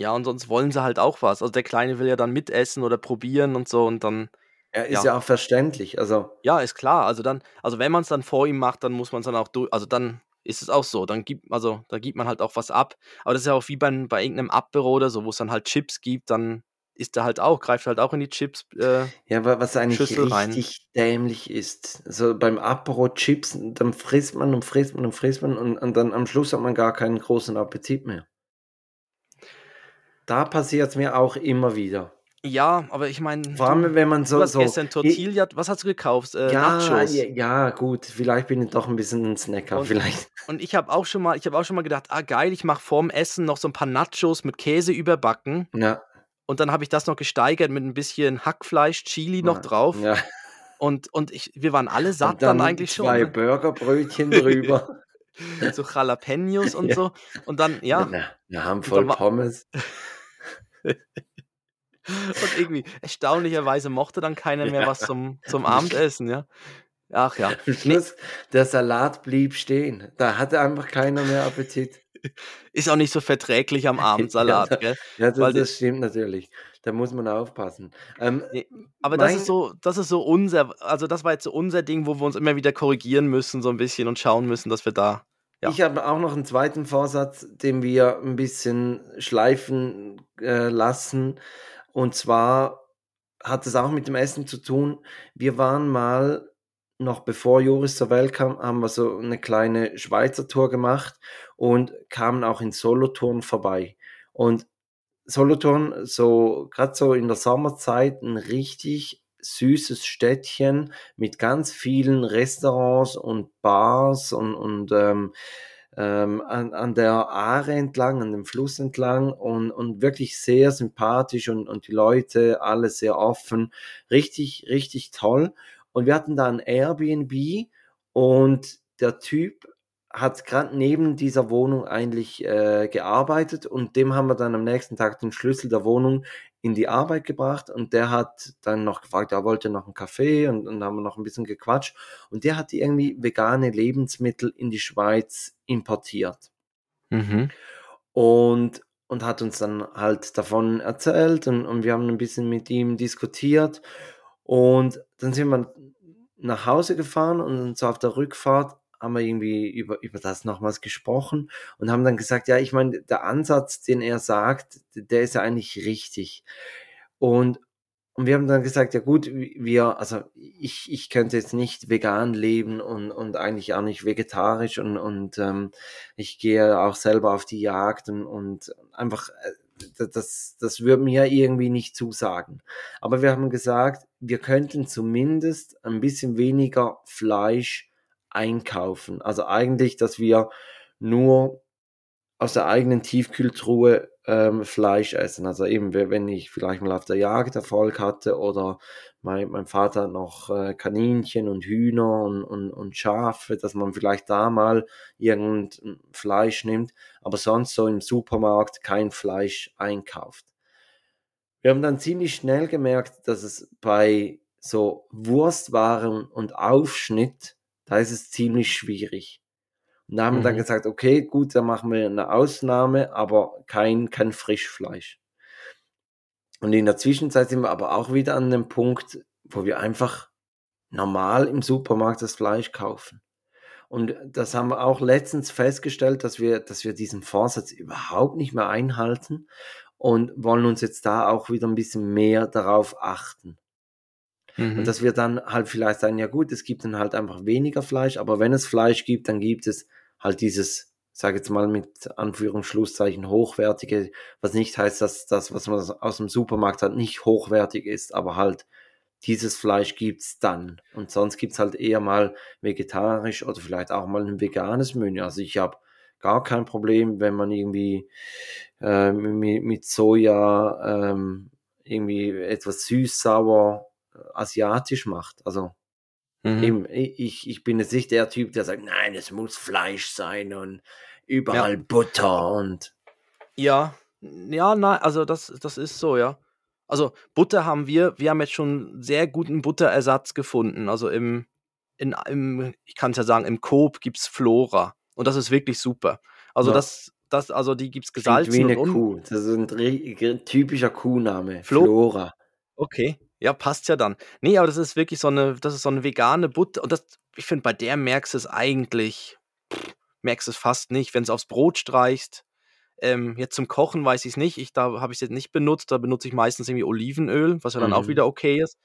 ja, und sonst wollen sie halt auch was. Also der Kleine will ja dann mitessen oder probieren und so und dann, Ja, ist Ja. ja auch verständlich. Also, ja, ist klar. Also dann, also wenn man es dann vor ihm macht, dann muss man es dann auch durch, also dann ist es auch so. Dann gibt, also da gibt man halt auch was ab. Aber das ist ja auch wie bei, bei irgendeinem Abbüro oder so, wo es dann halt Chips gibt, dann isst er halt auch, greift halt auch in die Chips. Äh, ja, wa- was eigentlich Schüssel rein. richtig dämlich ist. Also beim Apero Chips, dann frisst man und frisst man und frisst man und, und dann am Schluss hat man gar keinen großen Appetit mehr. Da passiert es mir auch immer wieder. ja, aber ich meine, Vor allem, wenn man du so, hast so gestern Tortilla, was hast du gekauft? Äh, ja, Nachos. ja, ja, gut, vielleicht bin ich doch ein bisschen ein Snacker, Und- vielleicht. Und ich habe auch schon mal, ich habe auch schon mal gedacht, ah geil, ich mache vorm Essen noch so ein paar Nachos mit Käse überbacken. Ja, Und dann habe ich das noch gesteigert mit ein bisschen Hackfleisch, Chili noch drauf. Ja. Und, und ich, wir waren alle satt Und dann dann eigentlich schon. zwei ne? Burgerbrötchen *laughs* drüber. So Jalapenos und Ja. so. Und dann, ja, Eine, eine Handvoll Pommes. *laughs* und irgendwie erstaunlicherweise mochte dann keiner mehr Ja. was zum, zum *laughs* Abendessen, ja. Ach ja. Am Schluss, der Salat blieb stehen. Da hatte einfach keiner mehr Appetit. Ist auch nicht so verträglich am *laughs* Abendsalat, Ja, gell? Ja, das, Weil die- das stimmt natürlich. Da muss man aufpassen. Ähm, Aber das ist so, das ist so unser, also das war jetzt so unser Ding, wo wir uns immer wieder korrigieren müssen, so ein bisschen und schauen müssen, dass wir da. Ja. Ich habe auch noch einen zweiten Vorsatz, den wir ein bisschen schleifen äh, lassen. Und zwar hat es auch mit dem Essen zu tun. Wir waren mal, noch bevor Joris zur Welt kam, haben wir so eine kleine Schweizer Tour gemacht und kamen auch in Solothurn vorbei. Und Solothurn, so gerade so in der Sommerzeit, ein richtig süßes Städtchen mit ganz vielen Restaurants und Bars und, und ähm, ähm, an, an der Aare entlang, an dem Fluss entlang und, und wirklich sehr sympathisch und, und die Leute alle sehr offen. Richtig, richtig toll. Und wir hatten da ein Airbnb und der Typ hat gerade neben dieser Wohnung eigentlich äh, gearbeitet und dem haben wir dann am nächsten Tag den Schlüssel der Wohnung in die Arbeit gebracht und der hat dann noch gefragt, er wollte noch einen Kaffee und, und dann haben wir noch ein bisschen gequatscht und der hat irgendwie vegane Lebensmittel in die Schweiz importiert Mhm. und, und hat uns dann halt davon erzählt und, und wir haben ein bisschen mit ihm diskutiert und dann sind wir nach Hause gefahren und so auf der Rückfahrt haben wir irgendwie über, über das nochmals gesprochen und haben dann gesagt, ja, ich meine, der Ansatz, den er sagt, der ist ja eigentlich richtig. Und, und wir haben dann gesagt, ja gut, wir, also ich, ich könnte jetzt nicht vegan leben und, und eigentlich auch nicht vegetarisch und, und ähm, ich gehe auch selber auf die Jagd und, und einfach, äh, das, das würde mir irgendwie nicht zusagen. Aber wir haben gesagt, wir könnten zumindest ein bisschen weniger Fleisch einkaufen. Also eigentlich, dass wir nur aus der eigenen Tiefkühltruhe ähm, Fleisch essen. Also eben, wenn ich vielleicht mal auf der Jagd Erfolg hatte oder mein, mein Vater hat noch äh, Kaninchen und Hühner und, und, und Schafe, dass man vielleicht da mal irgendein Fleisch nimmt, aber sonst so im Supermarkt kein Fleisch einkauft. Wir haben dann ziemlich schnell gemerkt, dass es bei so Wurstwaren und Aufschnitt, da ist es ziemlich schwierig. Und da haben mhm. wir dann mhm. gesagt, okay, gut, dann machen wir eine Ausnahme, aber kein, kein Frischfleisch. Und in der Zwischenzeit sind wir aber auch wieder an dem Punkt, wo wir einfach normal im Supermarkt das Fleisch kaufen. Und das haben wir auch letztens festgestellt, dass wir, dass wir diesen Vorsatz überhaupt nicht mehr einhalten und wollen uns jetzt da auch wieder ein bisschen mehr darauf achten. Mhm. Und dass wir dann halt vielleicht sagen, ja gut, es gibt dann halt einfach weniger Fleisch, aber wenn es Fleisch gibt, dann gibt es halt dieses, sage jetzt mal mit Anführungsschlusszeichen, hochwertige, was nicht heißt, dass das, was man aus dem Supermarkt hat, nicht hochwertig ist, aber halt dieses Fleisch gibt's dann. Und sonst gibt's halt eher mal vegetarisch oder vielleicht auch mal ein veganes Menü. Also ich habe gar kein Problem, wenn man irgendwie äh, mit, mit Soja ähm, irgendwie etwas süß-sauer äh, asiatisch macht. Also Mhm. Eben, ich, ich bin jetzt nicht der Typ, der sagt, nein, es muss Fleisch sein und überall ja. Butter und. Ja, ja, nein, also das, das ist so, ja. Also Butter haben wir, wir haben jetzt schon sehr guten Butterersatz gefunden. Also im, in, im ich kann es ja sagen, im Coop gibt es Flora. Und das ist wirklich super. Also ja. das, das, also die gibt es gesalzen. Wie eine Kuh. Das ist ein typischer Kuhname. Flora. Okay. Ja, passt ja dann. Ne, aber das ist wirklich so eine das ist so eine vegane Butter und das ich finde, bei der merkst du es eigentlich merkst es fast nicht, wenn wenn's aufs Brot streichst. Ähm, jetzt zum Kochen weiß ich es nicht. Ich da habe ich's jetzt nicht benutzt. Da benutze ich meistens irgendwie Olivenöl, was ja dann auch mhm. wieder okay ist.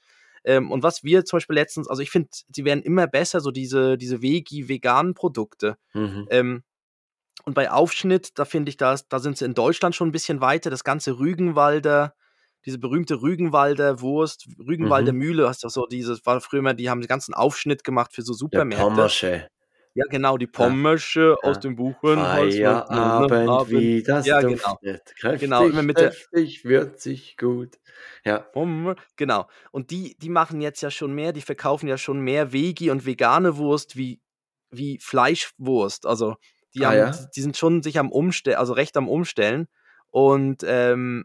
Ähm, und was wir zum Beispiel letztens also ich finde, sie werden immer besser, so diese diese Vegi-veganen Produkte. Mhm. Ähm, und bei Aufschnitt, da finde ich, da da sind sie in Deutschland schon ein bisschen weiter. Das ganze Rügenwalder diese berühmte Rügenwalder Wurst, Rügenwalder mhm. Mühle, hast du so dieses, war früher immer, die haben den ganzen Aufschnitt gemacht für so Supermärkte. Pommersche. Ja, genau, die Pommersche ja. aus dem Buchen. Feierabend, ne? wie das ja, genau. Kräftig, genau, immer mit kräftig, der, würzig, gut. Ja. Genau. Und die, die machen jetzt ja schon mehr, die verkaufen ja schon mehr Vegi und vegane Wurst wie, wie Fleischwurst. Also die, ah, haben, ja? die sind schon sich am Umstellen, also recht am Umstellen. Und ähm,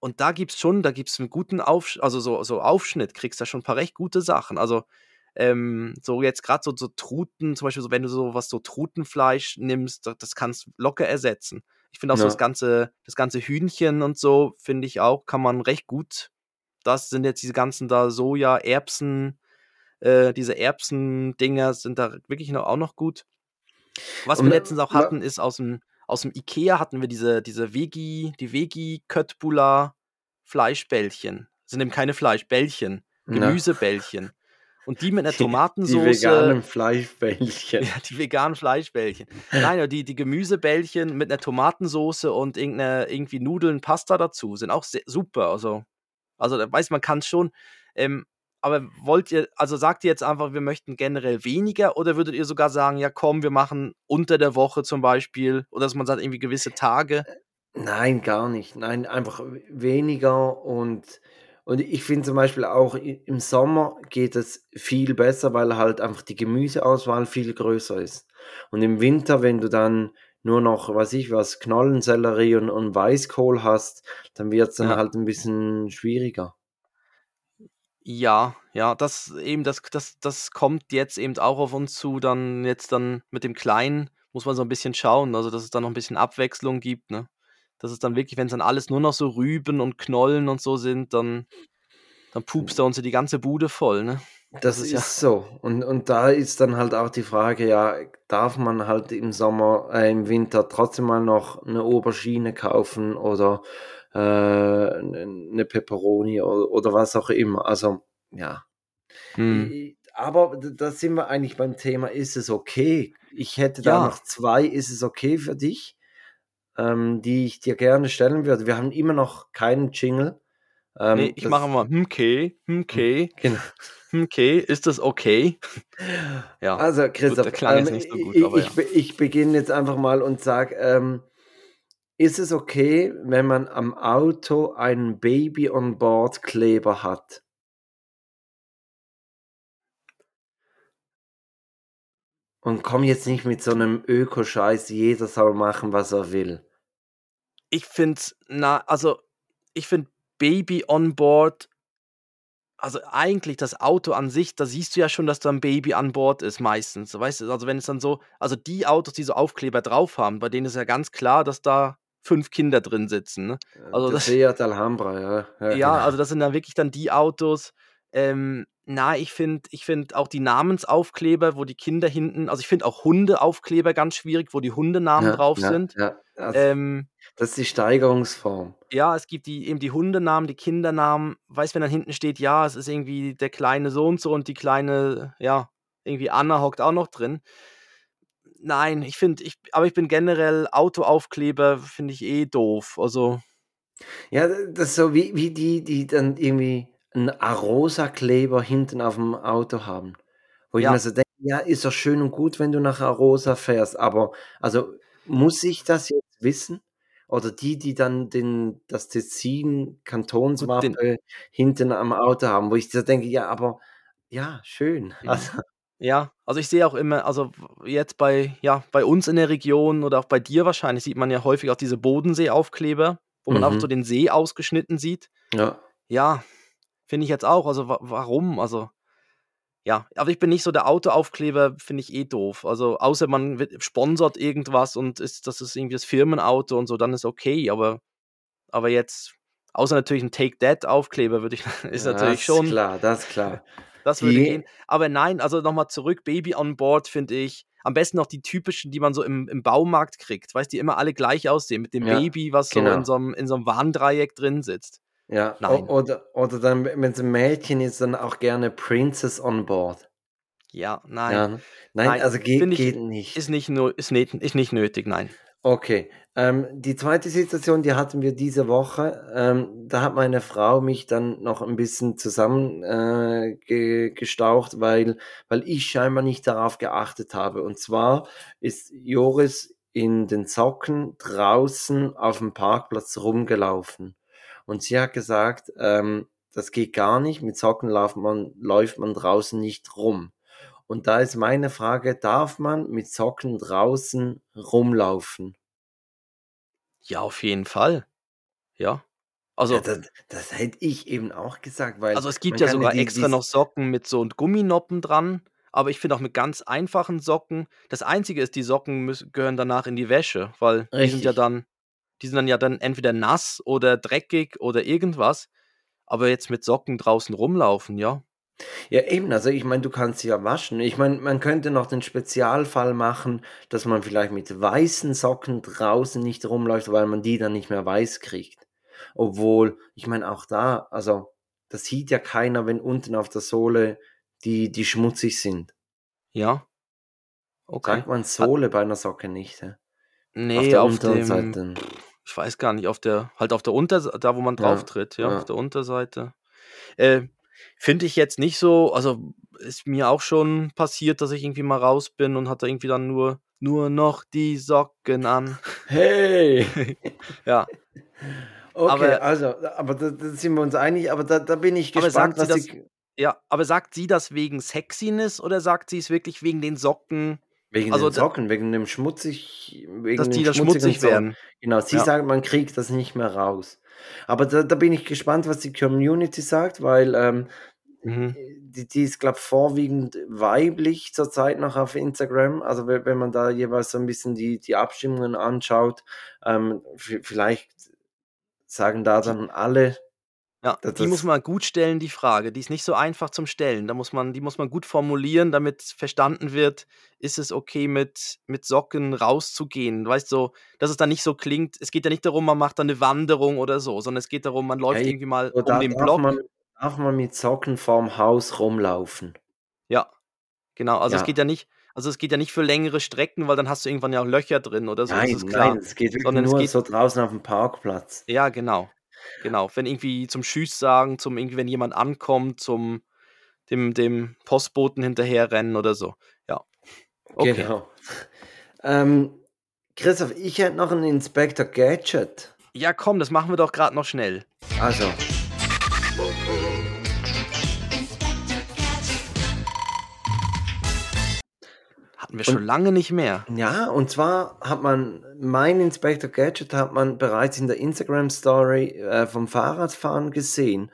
und da gibt's schon, da gibt's einen guten Auf, also so, so Aufschnitt, kriegst da schon ein paar recht gute Sachen. Also ähm, so jetzt gerade so, so Truten, zum Beispiel so, wenn du so was so Trutenfleisch nimmst, das, das kannst locker ersetzen. Ich finde auch ja. so das ganze, das ganze Hühnchen und so, finde ich auch, kann man recht gut. Das sind jetzt diese ganzen da Soja, Erbsen, äh, diese Erbsen-Dinger sind da wirklich noch, auch noch gut. Was und, wir letztens auch hatten, ist aus dem, aus dem Ikea hatten wir diese, diese Vegi, die Vegi Köttbullar Fleischbällchen. Das sind eben keine Fleischbällchen, Gemüsebällchen. Und die mit einer Tomatensauce. Die veganen Fleischbällchen. *laughs* Ja, die veganen Fleischbällchen. Nein, die, die Gemüsebällchen mit einer Tomatensauce und irgendeine, irgendwie Nudeln, Pasta dazu sind auch sehr, super. Also, also da weiß man, kann es schon. Ähm, aber wollt ihr, also sagt ihr jetzt einfach, wir möchten generell weniger oder würdet ihr sogar sagen, ja komm, wir machen unter der Woche zum Beispiel oder dass man sagt, irgendwie gewisse Tage? Äh, nein, gar nicht. Nein, einfach weniger und, und ich finde zum Beispiel auch im Sommer geht es viel besser, weil halt einfach die Gemüseauswahl viel größer ist. Und im Winter, wenn du dann nur noch, weiß ich was, Knollensellerie und, und Weißkohl hast, dann wird es dann ja. halt ein bisschen schwieriger. Ja, ja, das eben, das, das, das kommt jetzt eben auch auf uns zu. Dann jetzt dann mit dem Kleinen muss man so ein bisschen schauen, also dass es dann noch ein bisschen Abwechslung gibt, ne? Dass es dann wirklich, wenn es dann alles nur noch so Rüben und Knollen und so sind, dann, dann pupst er uns die ganze Bude voll, ne? Das, das ist, ist ja so. Und, und da ist dann halt auch die Frage, ja, darf man halt im Sommer, äh, im Winter trotzdem mal noch eine Oberschiene kaufen oder äh, eine Peperoni oder, oder, was auch immer. Also, ja. Hm. Aber da sind wir eigentlich beim Thema, ist es okay? Ich hätte da ja. noch zwei, ist es okay für dich, ähm, die ich dir gerne stellen würde. Wir haben immer noch keinen Jingle. Ähm, Ne, ich mache immer: „Hm, okay, hm, okay, genau. hm, okay, ist das okay?“ *laughs* Ja, Also, gut, Christoph, jetzt ähm, nicht so gut, ich ja. be ich beginne jetzt einfach mal und sage, ähm, ist es okay, wenn man am Auto einen Baby-on-Board-Kleber hat? Und komm jetzt nicht mit so 'nem Öko-Scheiß, jeder soll machen, was er will. Ich finde na also, ich finde Baby on Board also, eigentlich das Auto an sich, da siehst du ja schon, dass da 'n Baby an Bord ist meistens, weißt du? Also, wenn es dann so also, die Autos, die so Aufkleber drauf haben, bei denen ist ja ganz klar, dass da 5 Kinder drin sitzen, ne? Äh, Also, der das Seat Alhambra, ja, ja, Ja, genau. also, das sind dann wirklich dann die Autos ähm, na, ich finde ich finde auch die Namensaufkleber, wo die Kinder hinten also, ich finde auch Hundeaufkleber ganz schwierig, wo die Hundenamen Ja, drauf ja, sind. ja. Also, Ähm das ist die Steigerungsform. Ja, es gibt die eben die Hundenamen, die Kindernamen. Weißt, wenn dann hinten steht, ja, es ist irgendwie der kleine so und so und die kleine, ja, irgendwie Anna hockt auch noch drin. Nein, ich finde ich aber ich bin generell Autoaufkleber finde ich eh doof. Also Ja, das ist so wie wie die, die dann irgendwie 'n Arosa-Kleber hinten aufm Auto haben. Wo ich mir Ja. so denke: „Ja, ist doch schön und gut, wenn du nach Arosa fährst, aber also, muss ich das jetzt wissen?“ Oder die, die dann den das Gut, den Tessin-Kantonswappen hinten am Auto haben, wo ich so denke: „Ja, aber ja, schön.“ *laughs* Mhm. Also Ja, also, ich sehe auch immer also, jetzt bei ja, bei uns in der Region oder auch bei dir wahrscheinlich sieht man ja häufig auch diese Bodensee-Aufkleber, wo man auch so Mhm. den See ausgeschnitten sieht. Ja. Ja, finde ich jetzt auch. Also, wa warum? Also, ja, aber ich bin nicht so der Autoaufkleber finde ich eh doof. Also, außer man wird sponsort irgendwas und ist das ist irgendwie das Firmenauto und so, dann ist okay, aber aber jetzt außer natürlich 'n Take That Aufkleber würde ich *laughs* ist natürlich Das ist schon klar, das ist klar. *laughs* das würde gehen. Die Aber nein, also, noch mal zurück, Baby on Board finde ich am besten noch die typischen, die man so im im Baumarkt kriegt, weißt, die immer alle gleich aussehen mit dem Ja, Baby, was so in genau. so 'nem in so 'nem Warndreieck drin sitzt. Ja, Nein. oder oder dann, we wenn's 'n Mädchen ist, dann auch gerne Princess on Board. Ja, nein. Ja, ne? Nein, Nein, also, geht ich geht ist nicht. nicht no ist net ist nicht nötig, nein. Okay, ähm, die 2. Situation, die hatten wir diese Woche. Ähm, da hat meine Frau mich dann noch 'n bisschen zusammen, äh, weil weil ich scheinbar nicht darauf geachtet habe. Und zwar ist Joris in den Socken draußen aufm Parkplatz rumgelaufen. Und sie hat gesagt, ähm, das geht gar nicht, mit Socken lauft man läuft man draußen nicht rum. Und da ist meine Frage: Darf man mit Socken draußen rumlaufen? Ja, auf jeden Fall. Ja. Ja, Also das das hätte ich eben auch gesagt, weil also, es gibt ja ja sogar die extra noch Socken mit so Gumminoppen dran, aber ich finde auch mit ganz einfachen Socken das Einzige ist, die Socken müssen gehören danach in die Wäsche, weil die sind ja Richtig. dann die sind dann ja dann entweder nass oder dreckig oder irgendwas. Aber jetzt mit Socken draußen rumlaufen, ja. Ja, eben, also, ich meine, du kannst sie ja waschen. Ich meine, man könnte noch den Spezialfall machen, dass man vielleicht mit weißen Socken draußen nicht rumläuft, weil man die dann nicht mehr weiß kriegt. Obwohl, ich meine, auch da also, das sieht ja keiner, wenn unten auf der Sohle die die schmutzig sind. Ja. Okay. Sagt man Sohle bei 'ner Socke nicht, hä? Auf Ne, der auf unteren dem Seite. Ich weiß gar nicht, auf der halt auf der Unters da, wo man Ja, drauftritt, ja, auf ja. der Unterseite. Äh, finde ich jetzt nicht so also, ist mir auch schon passiert, dass ich irgendwie mal raus bin und hatte irgendwie dann nur nur noch die Socken an. *laughs* Hey. *laughs* Ja. Okay, Aber also, aber da da sind wir uns einig, aber da da bin ich aber gespannt, sie was das sie ja, aber sagt sie das wegen Sexiness oder sagt sie's wirklich wegen den Socken? Wegen Also, den Socken, wegen dem schmutzig Dass wegen die den da schmutzig werden. Genau, sie Ja. sagt, man kriegt das nicht mehr raus. Aber da da bin ich gespannt, was die Community sagt, weil, ähm, Mhm. die die ist, glaube, vorwiegend weiblich zurzeit noch auf Instagram. Also, we wenn man da jeweils so 'n bisschen die die Abstimmungen anschaut, ähm, vi vielleicht sagen da Die dann alle, Ja, da die muss das man gut stellen, die Frage. Die ist nicht so einfach zum Stellen. Da muss man die muss man gut formulieren, damit verstanden wird: „Ist es okay, mit mit Socken rauszugehen?“ Weißt so, dass es dann nicht so klingt es geht ja nicht darum, man macht da 'ne Wanderung oder so, sondern es geht darum, man läuft Hey, irgendwie mal so um da den darf man Block. darf man mit Socken vorm Haus rumlaufen. Ja, genau. Also, es geht Ja. nicht also, es geht ja nicht für längere Strecken, weil dann hast du irgendwann ja auch Löcher drin oder so, das Nein, ist nein, klar. es geht wirklich Sondern es nur geht so draußen aufm Parkplatz. Ja, genau. Genau, wenn irgendwie zum Tschüss sagen, zum irgendwie, wenn jemand ankommt, zum dem, dem Postboten hinterherrennen oder so. Ja. Okay. Genau. Ähm, Christoph, ich hätte noch einen Inspector Gadget. Ja, komm, das machen wir doch gerade noch schnell. Also. Hatten wir schon lange nicht mehr. Ja, und zwar hat man mein Inspector Gadget hat man bereits in der Instagram Story äh, vom Fahrradfahren gesehen.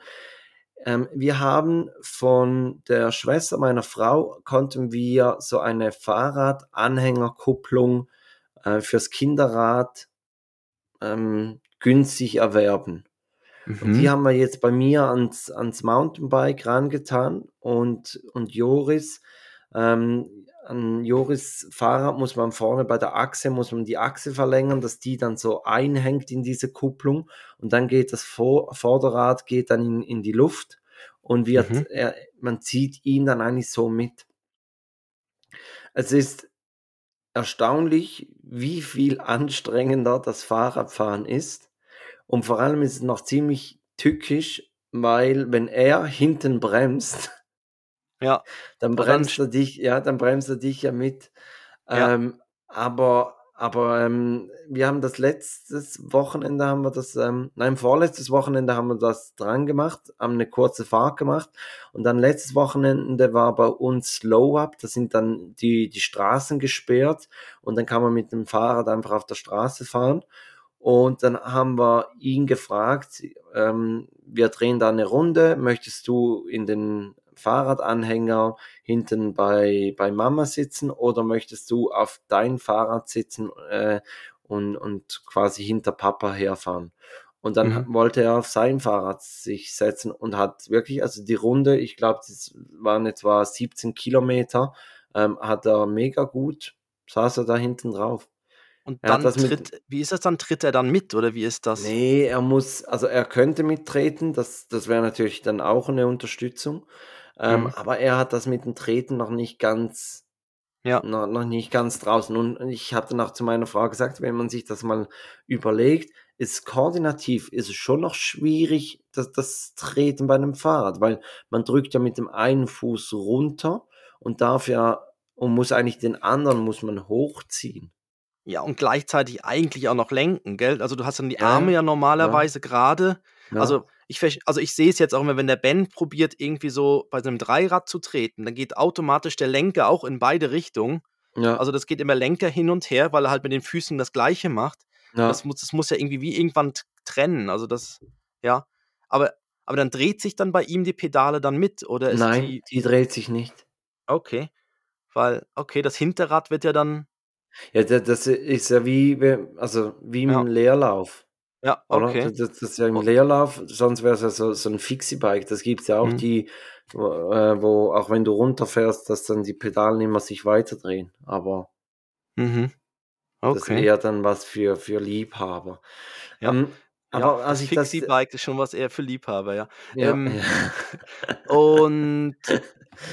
Ähm, wir haben von der Schwester meiner Frau konnten wir so eine Fahrradanhängerkupplung äh, fürs Kinderrad ähm, günstig erwerben. Und die Mhm. haben wir jetzt bei mir ans, ans Mountainbike rangetan und, und Joris, ähm, an Joris Fahrrad muss man vorne bei der Achse, muss man die Achse verlängern, dass die dann so einhängt in diese Kupplung und dann geht das Vor Vorderrad geht dann in, in die Luft und wird, Mhm. er, man zieht ihn dann eigentlich so mit. Es ist erstaunlich, wie viel anstrengender das Fahrradfahren ist. Und vor allem ist es noch ziemlich tückisch, weil wenn er hinten bremst, Ja. dann Aber dann bremst er dich, ja, dann bremst er dich ja mit. Ja. Ähm, aber aber ähm, wir haben das letztes Wochenende haben wir das, ähm, nein, vorletztes Wochenende haben wir das dran gemacht, haben eine kurze Fahrt gemacht und dann letztes Wochenende war bei uns Slow Up, da sind dann die, die Straßen gesperrt und dann kann man mit dem Fahrrad einfach auf der Straße fahren. Und dann haben wir ihn gefragt, ähm, wir drehen da eine Runde, möchtest du in den Fahrradanhänger hinten bei, bei Mama sitzen oder möchtest du auf dein Fahrrad sitzen äh, und, und quasi hinter Papa herfahren? Und dann Mhm. wollte er auf sein Fahrrad sich setzen und hat wirklich, also die Runde, ich glaube, das waren etwa 17 Kilometer, ähm, hat er mega gut, saß er da hinten drauf. Und dann das mit, tritt, wie ist das dann? Tritt er dann mit oder wie ist das? Nee, er muss, also er könnte mittreten, das, das wäre natürlich dann auch eine Unterstützung. Ähm, Mhm. aber er hat das mit dem Treten noch nicht ganz, Ja. noch, noch nicht ganz draußen. Und ich habe dann auch zu meiner Frau gesagt, wenn man sich das mal überlegt, ist koordinativ, ist es schon noch schwierig, das, das Treten bei einem Fahrrad, weil man drückt ja mit dem einen Fuß runter und darf ja, und muss eigentlich den anderen, muss man hochziehen. Ja, und gleichzeitig eigentlich auch noch lenken, gell? Also du hast dann die Ja, Arme ja, ja ja, normalerweise gerade. Ja, Also ich, also ich sehe es jetzt auch immer, wenn der Ben probiert, irgendwie so bei seinem Dreirad zu treten, dann geht automatisch der Lenker auch in beide Richtungen. ja, Also das geht immer Lenker hin und her, weil er halt mit den Füßen das Gleiche macht. Und das ja. muss, das muss ja irgendwie wie irgendwann trennen. Also das, ja. Aber, aber dann dreht sich dann bei ihm die Pedale dann mit, oder ist Nein, die, die dreht sich nicht. okay, weil, okay, das Hinterrad wird ja dann, Ja, da- das ist ja wie, also wie im ja, Leerlauf, ja, oder? okay. Das, das das ist ja im Leerlauf, sonst wäre es ja so, so ein Fixie-Bike. Das gibt es ja auch, mhm, die, wo, äh, wo auch wenn du runterfährst, dass dann die Pedalen immer sich weiterdrehen. Aber mhm, das ist okay. eher dann was für, für Liebhaber. Ja, Ähm, ja, aber als das ich das, Fixie-Bike ist schon was eher für Liebhaber, ja. ja, Ähm, ja, und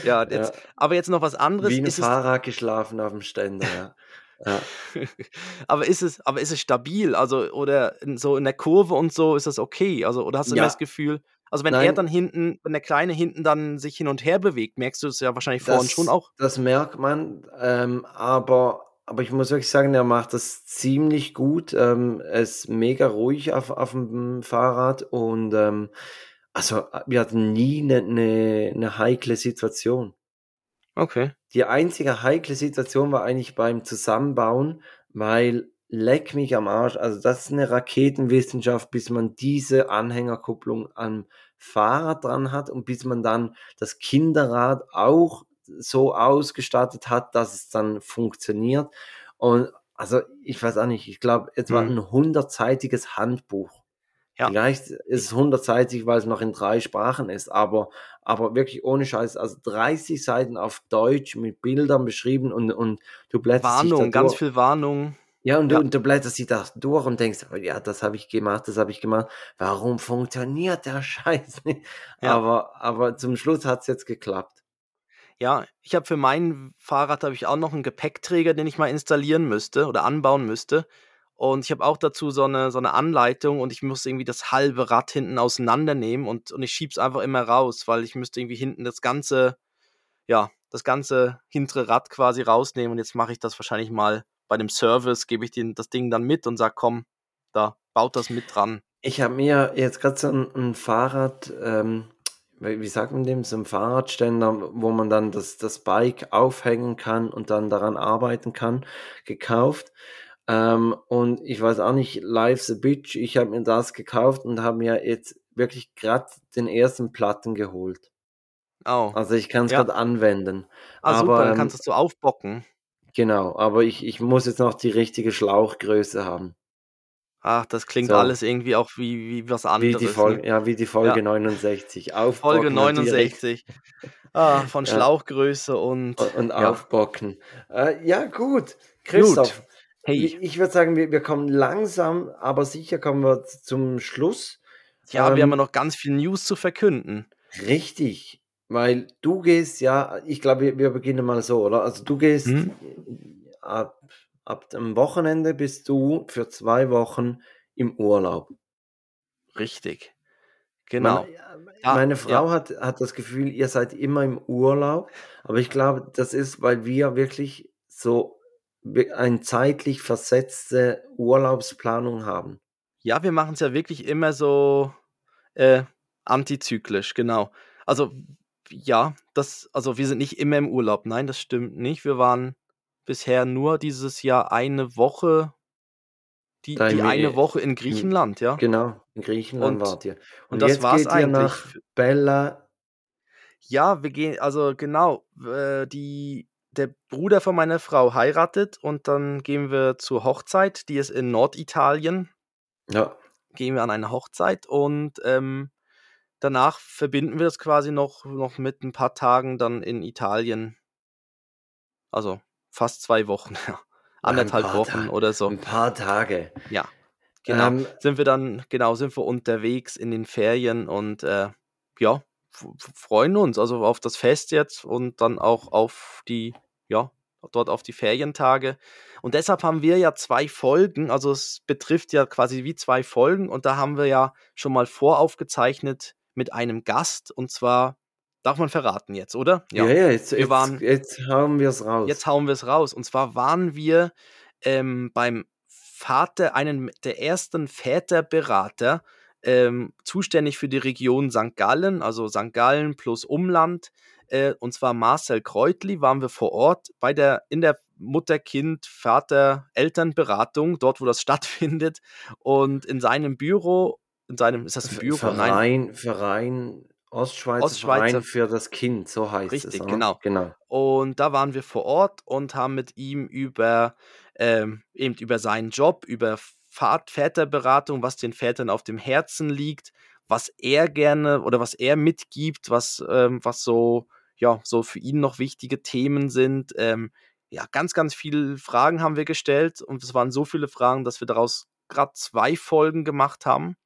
ja, *laughs* jetzt, ja, aber jetzt noch was anderes. wie ein Ist es, Fahrrad geschlafen auf dem Ständer, ja. Ja, *laughs* aber ist es, aber ist es stabil? Also, oder in, so in der Kurve und so ist das okay? Also, oder hast du immer das ja, Gefühl, also wenn er nein, dann hinten, wenn der Kleine hinten dann sich hin und her bewegt, merkst du es ja wahrscheinlich vorhin schon auch. das merkt man, ähm, aber, aber ich muss wirklich sagen, er macht das ziemlich gut. Ähm, er ist mega ruhig auf, auf dem Fahrrad und ähm, also wir hatten nie eine, eine, eine heikle Situation. Okay. Die einzige heikle Situation war eigentlich beim Zusammenbauen, weil leck mich am Arsch, also das ist eine Raketenwissenschaft, bis man diese Anhängerkupplung am Fahrrad dran hat und bis man dann das Kinderrad auch so ausgestattet hat, dass es dann funktioniert. Und also ich weiß auch nicht, ich glaube, es war Hm. ein hundertseitiges Handbuch. Ja. Vielleicht ist es hundertseitig, weil es noch in drei Sprachen ist, aber, aber wirklich ohne Scheiß, also 30 Seiten auf Deutsch mit Bildern beschrieben und, und du blätterst Warnung, ganz viel Warnung. Ja, und du, Ja, und du blätterst dich da durch und denkst, oh ja, das habe ich gemacht, das habe ich gemacht. Warum funktioniert der *laughs* Scheiß nicht? ja. Aber, aber zum Schluss hat es jetzt geklappt. Ja, ich habe für mein Fahrrad habe ich auch noch einen Gepäckträger, den ich mal installieren müsste oder anbauen müsste. Und ich habe auch dazu so eine, so eine Anleitung und ich muss irgendwie das halbe Rad hinten auseinandernehmen und, und ich schiebe es einfach immer raus, weil ich müsste irgendwie hinten das ganze, ja, das ganze hintere Rad quasi rausnehmen und jetzt mache ich das wahrscheinlich mal bei dem Service, gebe ich den, das Ding dann mit und sage, komm, da, baut das mit dran. Ich habe mir jetzt gerade so ein, ein Fahrrad, ähm, wie sagt man dem, so ein Fahrradständer, wo man dann das, das Bike aufhängen kann und dann daran arbeiten kann, gekauft. Ähm, und ich weiß auch nicht, Life's a Bitch, ich habe mir das gekauft und habe mir jetzt wirklich gerade den ersten Platten geholt. Oh. Also ich kann es Ja. gerade anwenden. Ah, super, aber dann ähm, kannst du es so aufbocken. genau, aber ich, ich muss jetzt noch die richtige Schlauchgröße haben. Ach, das klingt So. alles irgendwie auch wie, wie was Wie anderes. die Folge, ne? ja, wie die Folge Ja. 69. Folge Aufbocken richt- 69. Ah, von Ja. Schlauchgröße und. und, und ja. aufbocken. Äh, ja, gut. Christoph, Hey, ich, ich würde sagen, wir, wir kommen langsam, aber sicher kommen wir zum Schluss. ja, wir ähm, haben ja noch ganz viel News zu verkünden. Richtig, weil du gehst ja, ich glaube, wir, wir beginnen mal so, oder? Also du gehst Mhm. ab, ab dem Wochenende bist du für zwei Wochen im Urlaub. Richtig. Genau. Da- meine ja. Frau hat, hat das Gefühl, ihr seid immer im Urlaub, aber ich glaube, das ist, weil wir wirklich so eine zeitlich versetzte Urlaubsplanung haben. Ja, wir machen es ja wirklich immer so äh, antizyklisch, genau. Also, ja, das, also wir sind nicht immer im Urlaub. Nein, das stimmt nicht. Wir waren bisher nur dieses Jahr eine Woche, die, die eine Woche in Griechenland, ja. Genau, in Griechenland Und- wart ihr. und das jetzt war's geht ihr eigentlich. nach Bella. Ja, wir gehen, also genau, äh, die, der Bruder von meiner Frau heiratet und dann gehen wir zur Hochzeit, die ist in Norditalien. Ja, gehen wir an eine Hochzeit und ähm, danach verbinden wir das quasi noch, noch mit ein paar Tagen dann in Italien. Also fast zwei Wochen, *laughs* ja. Anderthalb Wochen Tage. oder so. ein paar Tage. Ja. Genau. Ähm, sind wir dann, genau, sind wir unterwegs in den Ferien und äh, ja, freuen uns also auf das Fest jetzt und dann auch auf die, ja, dort auf die Ferientage. Und deshalb haben wir ja zwei Folgen, also es betrifft ja quasi wie zwei Folgen und da haben wir ja schon mal voraufgezeichnet mit einem Gast und zwar, darf man verraten jetzt, oder? ja, ja, jetzt, Wir jetzt, waren- jetzt hauen wir es raus. Jetzt hauen wir es raus. Und zwar waren wir ähm, beim Vater, einen der ersten Väterberater, ähm, zuständig für die Region St. Gallen, also St. Gallen plus Umland. Äh, und zwar Marcel Kreutli waren wir vor Ort bei der, in der Mutter-Kind-Vater-Elternberatung, dort wo das *laughs* stattfindet. Und in seinem Büro, in seinem, ist das ein Büro? Nein, Verein, Verein, Ostschweizer, Ostschweizer- Verein für das Kind, so heißt es. Richtig, genau. genau. Und da waren wir vor Ort und haben mit ihm über, ähm, eben über seinen Job, über Väterberatung, was den Vätern auf dem Herzen liegt, was er gerne oder was er mitgibt, was, ähm, was so, ja, so für ihn noch wichtige Themen sind. Ähm, ja, ganz, ganz viele Fragen haben wir gestellt und es waren so viele Fragen, dass wir daraus gerade zwei Folgen gemacht haben.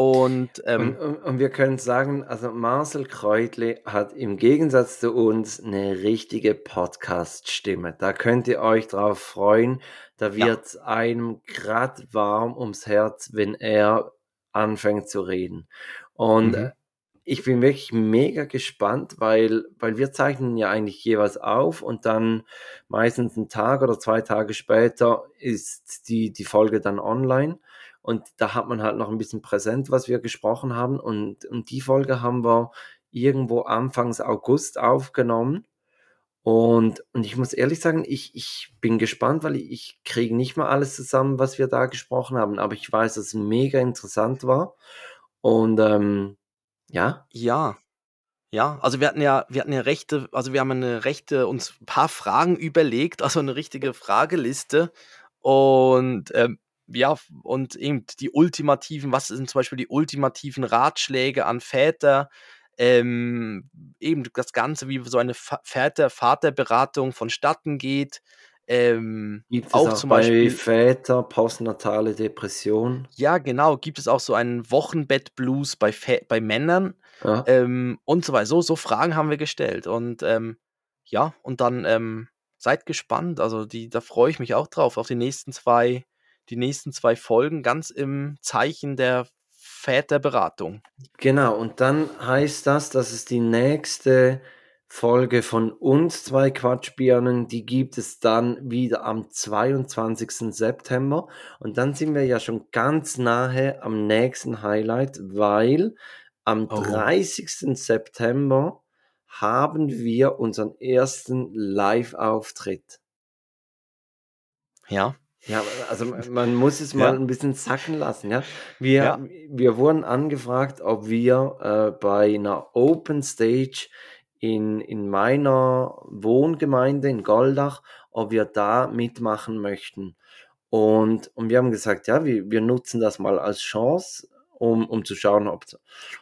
Und ähm, Und, und, wir können sagen, also Marcel Kreutle hat im Gegensatz zu uns eine richtige Podcast-Stimme. Da könnt ihr euch drauf freuen. Da Ja. wird einem grad warm ums Herz, wenn er anfängt zu reden. Und Mhm. äh, ich bin wirklich mega gespannt, weil, weil wir zeichnen ja eigentlich jeweils auf und dann meistens einen Tag oder zwei Tage später ist die, die Folge dann online. Und da hat man halt noch ein bisschen präsent, was wir gesprochen haben. Und, und die Folge haben wir irgendwo Anfangs August aufgenommen. Und, und ich muss ehrlich sagen, ich, ich bin gespannt, weil ich, ich kriege nicht mal alles zusammen, was wir da gesprochen haben. Aber ich weiß, dass es mega interessant war. Und ähm, ja, Ja. Ja, also wir hatten ja, wir hatten ja rechte, also wir haben eine rechte, uns ein paar Fragen überlegt, also eine richtige Frageliste. Und ähm, ja, und eben die ultimativen, was sind zum Beispiel die ultimativen Ratschläge an Väter? Ähm, eben das Ganze, wie so eine Va- Väter, Vaterberatung vonstatten geht. Ähm, gibt es auch auch, zum bei Beispiel, Väter postnatale Depression. ja, genau, gibt es auch so einen Wochenbett-Blues bei, bei Männern. Ja. ähm, und so weiter. So, so Fragen haben wir gestellt. Und ähm, ja, und dann ähm, seid gespannt. Also die, da freue ich mich auch drauf, auf die nächsten zwei, die nächsten zwei Folgen ganz im Zeichen der Väterberatung. Genau, und dann heißt das, dass es die nächste Folge von uns zwei Quatschbirnen, die gibt es dann wieder am 22. September. Und dann sind wir ja schon ganz nahe am nächsten Highlight, weil am Oh. 30. September haben wir unseren ersten Live-Auftritt. Ja. Ja, also man muss es Ja. mal ein bisschen sacken lassen, ja. Wir, Ja. wir wurden angefragt, ob wir äh, bei einer Open Stage in, in meiner Wohngemeinde in Goldach, ob wir da mitmachen möchten. Und, und wir haben gesagt, ja, wir, wir nutzen das mal als Chance, um, um zu schauen, ob,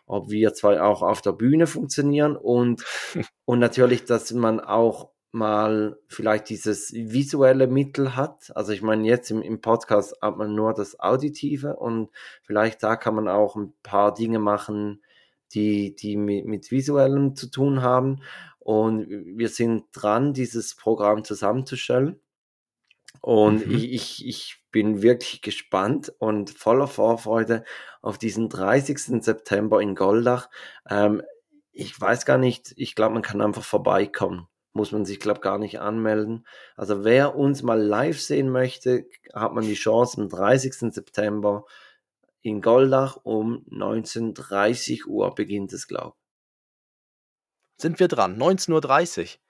ob wir zwei auch auf der Bühne funktionieren und, *laughs* und natürlich, dass man auch mal vielleicht dieses visuelle Mittel hat. Also ich meine, jetzt im, im Podcast hat man nur das Auditive und vielleicht da kann man auch ein paar Dinge machen, die, die mit, mit visuellem zu tun haben. Und wir sind dran, dieses Programm zusammenzustellen. Und Mhm. ich, ich, ich bin wirklich gespannt und voller Vorfreude auf diesen 30. September in Goldach. Ähm, ich weiß gar nicht, ich glaube, man kann einfach vorbeikommen. Muss man sich, glaube gar nicht anmelden. Also wer uns mal live sehen möchte, hat man die Chance am 30. September in Goldach um 19.30 Uhr beginnt es, glaube Sind wir dran? 19.30 Uhr. ich.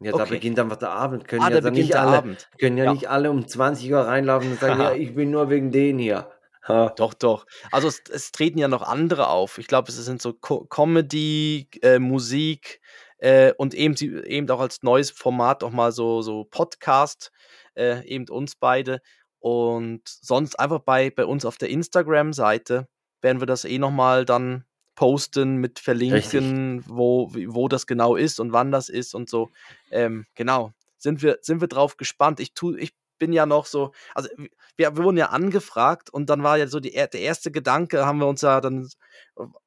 Ja, da Okay. beginnt einfach der Abend. Können Ah, ja da nicht der alle, Abend. können ja, Ja. nicht alle um 20 Uhr reinlaufen und sagen, *laughs* ja, ich bin nur wegen denen hier. Ha. Doch, doch. Also es, es treten ja noch andere auf. Ich glaube, es sind so Co Comedy, äh, Musik äh, und eben, sie- eben auch als neues Format auch mal so, so Podcast, äh, eben uns beide. Und sonst einfach bei, bei uns auf der Instagram-Seite werden wir das eh nochmal dann posten mit verlinken, wo, wo das genau ist und wann das ist und so. Ähm, genau. Sind wir, sind wir drauf gespannt. Ich, tu, ich bin ja noch so, also wir, wir wurden ja angefragt und dann war ja so die, er- der erste Gedanke, haben wir uns ja dann,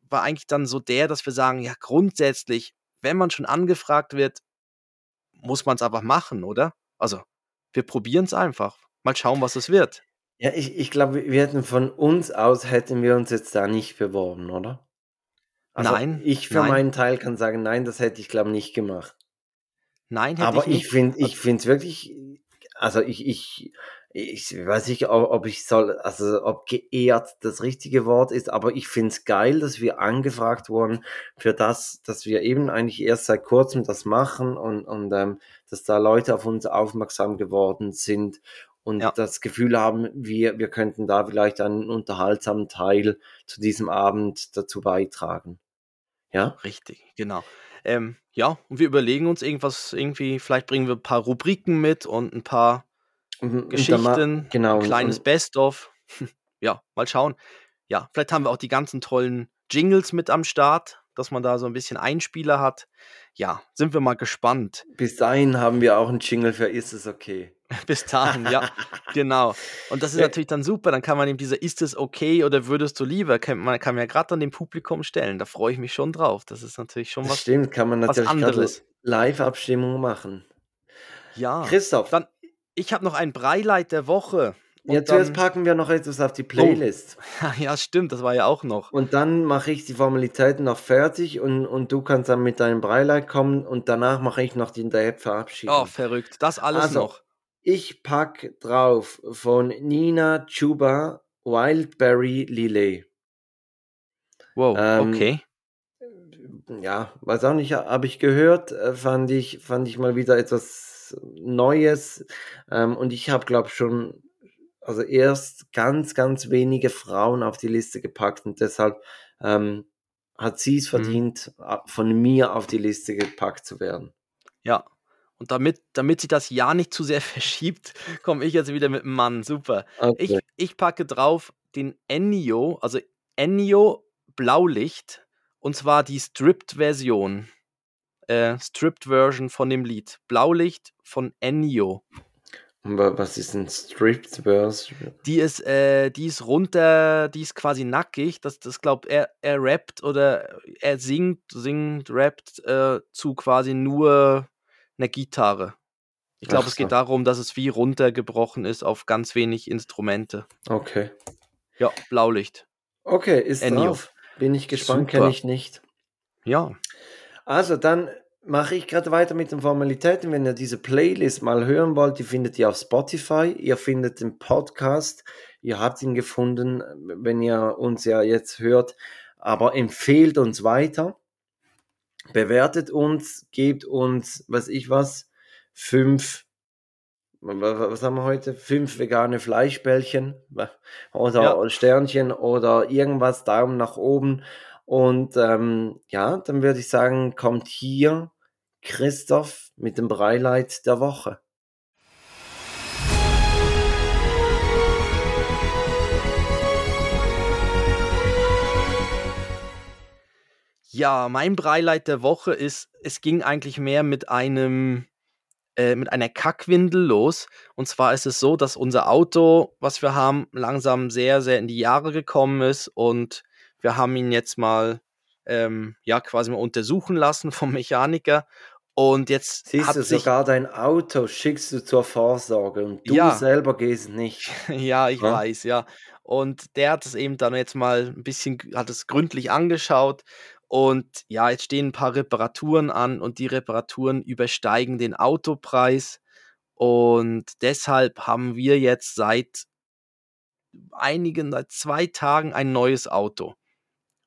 war eigentlich dann so der, dass wir sagen, ja, grundsätzlich, wenn man schon angefragt wird, muss man es einfach machen, oder? Also, wir probieren es einfach. Mal schauen, was es wird. Ja, ich, ich glaube, wir hätten von uns aus, hätten wir uns jetzt da nicht beworben, oder? Also Nein, Ich für nein. meinen Teil kann sagen, nein, das hätte ich, glaube nicht gemacht. Nein, hätte Aber ich ich nicht. finde, ich finde es wirklich, also ich, ich, ich weiß nicht, ob, ich soll, also ob geehrt das richtige Wort ist, aber ich finde es geil, dass wir angefragt wurden für das, dass wir eben eigentlich erst seit kurzem das machen und, und ähm, dass da Leute auf uns aufmerksam geworden sind und Ja. das Gefühl haben, wir, wir könnten da vielleicht einen unterhaltsamen Teil zu diesem Abend dazu beitragen. Ja? Richtig, genau. Ähm, ja, und wir überlegen uns irgendwas, irgendwie, vielleicht bringen wir ein paar Rubriken mit und ein paar Ma- Geschichten, genau, kleines Best-of. *laughs* Ja, mal schauen. Ja, vielleicht haben wir auch die ganzen tollen Jingles mit am Start, dass man da so ein bisschen Einspieler hat. Ja, sind wir mal gespannt. Bis dahin haben wir auch einen Jingle für Ist es okay? *laughs* Bis dahin, ja, *laughs* genau. Und das ist Ja. natürlich dann super. Dann kann man eben dieser Ist es okay oder würdest du lieber, kann man kann man ja gerade an dem Publikum stellen. Da freue ich mich schon drauf. Das ist natürlich schon Das was. stimmt, kann man natürlich. Live-Abstimmung machen. Ja. Christoph, Dann, ich habe noch ein Breileit der Woche. Und ja, zuerst packen wir noch etwas auf die Playlist. *laughs* ja, stimmt, das war ja auch noch. Und dann mache ich die Formalitäten noch fertig und, und du kannst dann mit deinem Breileit kommen und danach mache ich noch die App-Verabschiedung. Oh, verrückt. Das alles Also, noch. Ich pack drauf von Nina Chuba Wildberry Lillet. Wow, ähm, okay. Ja, weiß auch nicht, habe ich gehört, äh, fand ich, fand ich mal wieder etwas Neues. Ähm, und ich habe, glaube schon, also erst ganz, ganz wenige Frauen auf die Liste gepackt und deshalb ähm, hat sie es Mhm. verdient, a- von mir auf die Liste gepackt zu werden. Ja. Und damit, damit sich das Jahr nicht zu sehr *laughs* verschiebt, komme ich jetzt wieder mit dem Mann. Super. Ich, Okay. ich packe drauf den Ennio, also Ennio Blaulicht, und zwar die Stripped-Version. Äh, Stripped-Version von dem Lied. Blaulicht von Ennio. Was ist ein Stripped Verse? Die ist, äh, die ist runter, die ist quasi nackig. Das, das glaubt er, er rappt oder er singt, singt, rappt äh, zu quasi nur einer Gitarre. Ich glaube, Ach es geht so. darum, dass es wie runtergebrochen ist auf ganz wenig Instrumente. Okay. Ja, Blaulicht. Okay, ist Ennio. drauf. Bin ich gespannt, kenne ich nicht. Ja, Also dann mache ich gerade weiter mit den Formalitäten. Wenn ihr diese Playlist mal hören wollt, die findet ihr auf Spotify. Ihr findet den Podcast. Ihr habt ihn gefunden, wenn ihr uns ja jetzt hört. Aber empfehlt uns weiter. Bewertet uns, gebt uns, was ich was, fünf, wa- wa- was haben wir heute? Fünf vegane Fleischbällchen oder Ja. Sternchen oder irgendwas, Daumen nach oben. Und ähm, ja, dann würde ich sagen, kommt hier Christoph mit dem Breileit der Woche. Ja, mein Breileid der Woche ist, es ging eigentlich mehr mit einem, äh, mit einer Kackwindel los. Und zwar ist es so, dass unser Auto, was wir haben, langsam sehr, sehr in die Jahre gekommen ist und wir haben ihn jetzt mal, ähm, ja, quasi mal untersuchen lassen vom Mechaniker. Und jetzt Siehst hat du, sich, sogar dein Auto schickst du zur Vorsorge und du Ja. selber gehst nicht. *laughs* Ja, ich Ja. weiß, ja. Und der hat es eben dann jetzt mal ein bisschen, hat es gründlich angeschaut. Und ja, jetzt stehen ein paar Reparaturen an und die Reparaturen übersteigen den Autopreis. Und deshalb haben wir jetzt seit einigen, seit zwei Tagen ein neues Auto.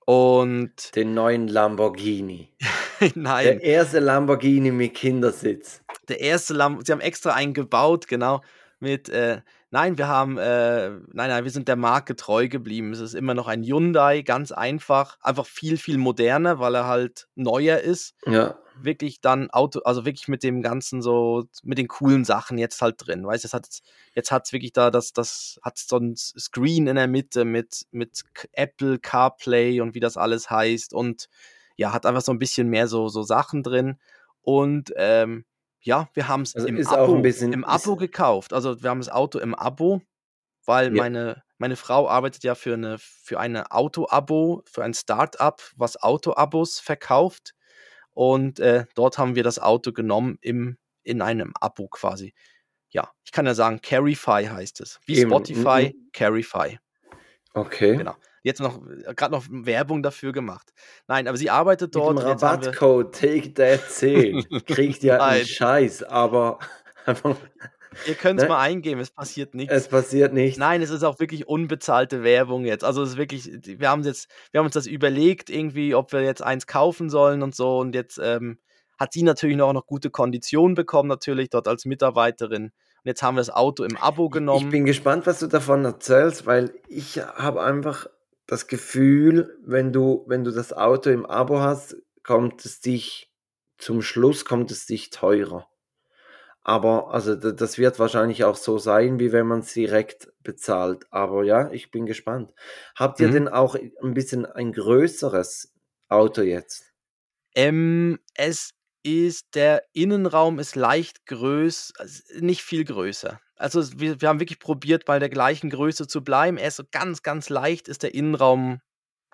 Und Den neuen Lamborghini. *laughs* nein, Der erste Lamborghini mit Kindersitz. der erste Lambo, sie haben extra einen gebaut, genau, mit, äh, nein, wir haben, äh, nein, nein, wir sind der Marke treu geblieben. Es ist immer noch ein Hyundai, ganz einfach, einfach viel, viel moderner, weil er halt neuer ist. Ja. Wirklich dann Auto, also wirklich mit dem ganzen so, mit den coolen Sachen jetzt halt drin. Weißt du, jetzt hat jetzt hat's wirklich da das, das hat so ein Screen in der Mitte mit, mit Apple CarPlay und wie das alles heißt und ja, hat einfach so ein bisschen mehr so, so Sachen drin. Und ähm, ja, wir haben es Also im, Abo, bisschen- im Abo gekauft. Also wir haben das Auto im Abo, weil Ja. meine, meine Frau arbeitet ja für eine, für eine Auto-Abo, für ein Start-up, was Auto-Abos verkauft. Und äh, dort haben wir das Auto genommen im, in einem Abo quasi. Ja, ich kann ja sagen, Carify heißt es. Wie Eben, Spotify, mhm. Carify. Okay. Genau. Jetzt noch gerade noch Werbung dafür gemacht. Nein, aber sie arbeitet Mit dort. dem haben wir- Rabattcode Take That 10 *laughs* kriegt ihr einen. Scheiß, aber *laughs* einfach, Ihr könnt es Ne? mal eingeben, es passiert nichts. es passiert nichts. Nein, es ist auch wirklich unbezahlte Werbung jetzt. Also es ist wirklich, wir haben jetzt, wir haben uns das überlegt, irgendwie, ob wir jetzt eins kaufen sollen und so. Und jetzt ähm, hat sie natürlich noch, noch gute Konditionen bekommen, natürlich dort als Mitarbeiterin. Und jetzt haben wir das Auto im Abo genommen. Ich bin gespannt, was du davon erzählst, weil ich habe einfach das Gefühl, wenn du, wenn du das Auto im Abo hast, kommt es dich zum Schluss kommt es dich teurer. Aber also das wird wahrscheinlich auch so sein, wie wenn man es direkt bezahlt. Aber ja, ich bin gespannt. Habt ihr Mhm. denn auch ein bisschen ein größeres Auto jetzt? Ähm, es ist, der Innenraum ist leicht größer, nicht viel größer. Also wir, wir haben wirklich probiert, bei der gleichen Größe zu bleiben. Er ist so ganz, ganz leicht, ist der Innenraum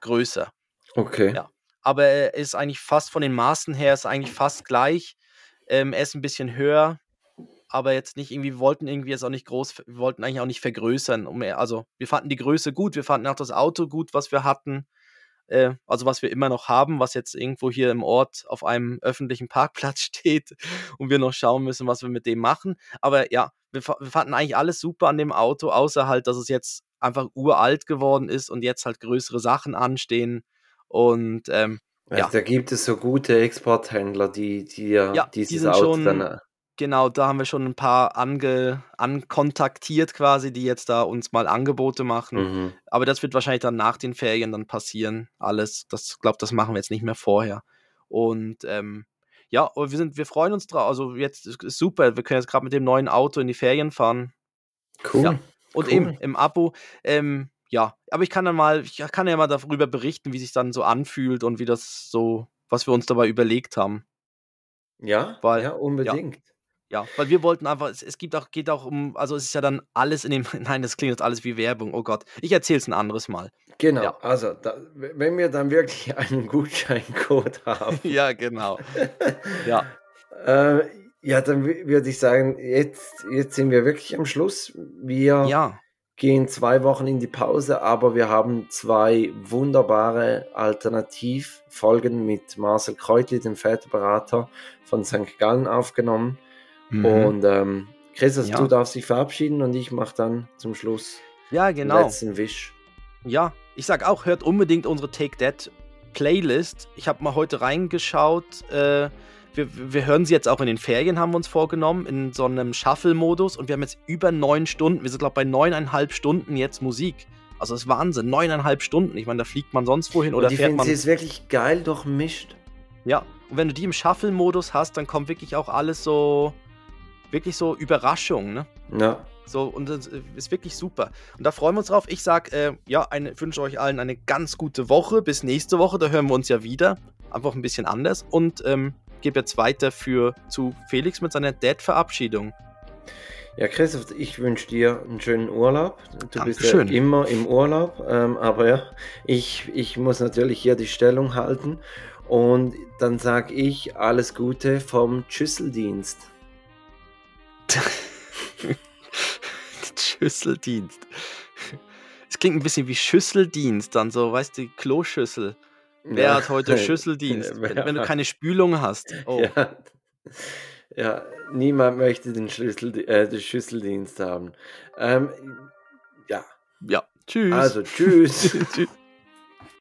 größer. Okay. Ja. Aber er ist eigentlich fast von den Maßen her, ist eigentlich fast gleich. Ähm, er ist ein bisschen höher, aber jetzt nicht irgendwie, wir wollten irgendwie jetzt auch nicht groß, wir wollten eigentlich auch nicht vergrößern. Um, also wir fanden die Größe gut, wir fanden auch das Auto gut, was wir hatten. Äh, also was wir immer noch haben, was jetzt irgendwo hier im Ort auf einem öffentlichen Parkplatz *laughs* steht und wir noch schauen müssen, was wir mit dem machen. Aber ja, wir, wir fanden eigentlich alles super an dem Auto, außer halt, dass es jetzt einfach uralt geworden ist und jetzt halt größere Sachen anstehen. Und ähm, Also Ja. da gibt es so gute Exporthändler, die, die ja die dieses sind Auto schon- dann. Genau, da haben wir schon ein paar ange, ankontaktiert quasi, die jetzt da uns mal Angebote machen. Mhm. Aber das wird wahrscheinlich dann nach den Ferien dann passieren. Alles. Das glaube, das machen wir jetzt nicht mehr vorher. Und ähm, ja, aber wir sind, wir freuen uns drauf. Also jetzt ist ist super. Wir können jetzt gerade mit dem neuen Auto in die Ferien fahren. Cool. Ja. Und Cool. eben im Abo. Ähm, ja, aber ich kann dann mal, ich kann ja mal darüber berichten, wie sich dann so anfühlt und wie das so, was wir uns dabei überlegt haben. Ja, Weil- ja, unbedingt. Ja, weil wir wollten einfach, es, es gibt auch, geht auch um, also es ist ja dann alles in dem, *laughs* nein, das klingt jetzt alles wie Werbung, oh Gott. Ich erzähle es ein anderes Mal. Genau, Ja. also da, wenn wir dann wirklich *laughs* einen Gutscheincode haben. *laughs* ja, genau. Ja, Äh, Ja, dann würde ich sagen, jetzt, jetzt sind wir wirklich am Schluss. Wir Ja, gehen zwei Wochen in die Pause, aber wir haben zwei wunderbare Alternativfolgen mit Marcel Kreutli, dem Väterberater von St. Gallen, aufgenommen. Mhm. Und ähm, Christus, Ja. du darfst dich verabschieden und ich mache dann zum Schluss ja, den genau. letzten Wisch. Ja, ich sag auch, hört unbedingt unsere Take That Playlist. Ich habe mal heute reingeschaut. Äh, wir, wir hören sie jetzt auch in den Ferien, haben wir uns vorgenommen, in so einem Shuffle-Modus. Und wir haben jetzt über neun Stunden. Wir sind, glaube ich, bei neuneinhalb Stunden jetzt Musik. Also das ist Wahnsinn. Neuneinhalb Stunden. Ich meine, da fliegt man sonst wohin oder und ich fährt finde, man. sie ist wirklich geil durchmischt. Ja, und wenn du die im Shuffle-Modus hast, dann kommt wirklich auch alles so. Wirklich so Überraschung, ne? Ja. So, und das ist wirklich super. Und da freuen wir uns drauf. Ich sag, äh, ja, eine, wünsche euch allen eine ganz gute Woche. Bis nächste Woche, da hören wir uns ja wieder. Einfach ein bisschen anders. Und ähm, gebe jetzt weiter für zu Felix mit seiner Dad-Verabschiedung. Ja, Christoph, ich wünsche dir einen schönen Urlaub. Du bist ja Dankeschön. immer im Urlaub, ähm, aber ja, ich, ich muss natürlich hier die Stellung halten. Und dann sage ich alles Gute vom Schüsseldienst. *laughs* Schüsseldienst. Es klingt ein bisschen wie Schüsseldienst, dann so, weißt du, Kloschüssel. Wer Ja. hat heute *laughs* Schüsseldienst? Wenn, wenn du keine Spülung hast. *laughs* Oh. Ja. ja, niemand möchte den, Schlüssel, äh, den Schüsseldienst haben. Ähm, ja, Ja. Tschüss. also tschüss. Tschüss.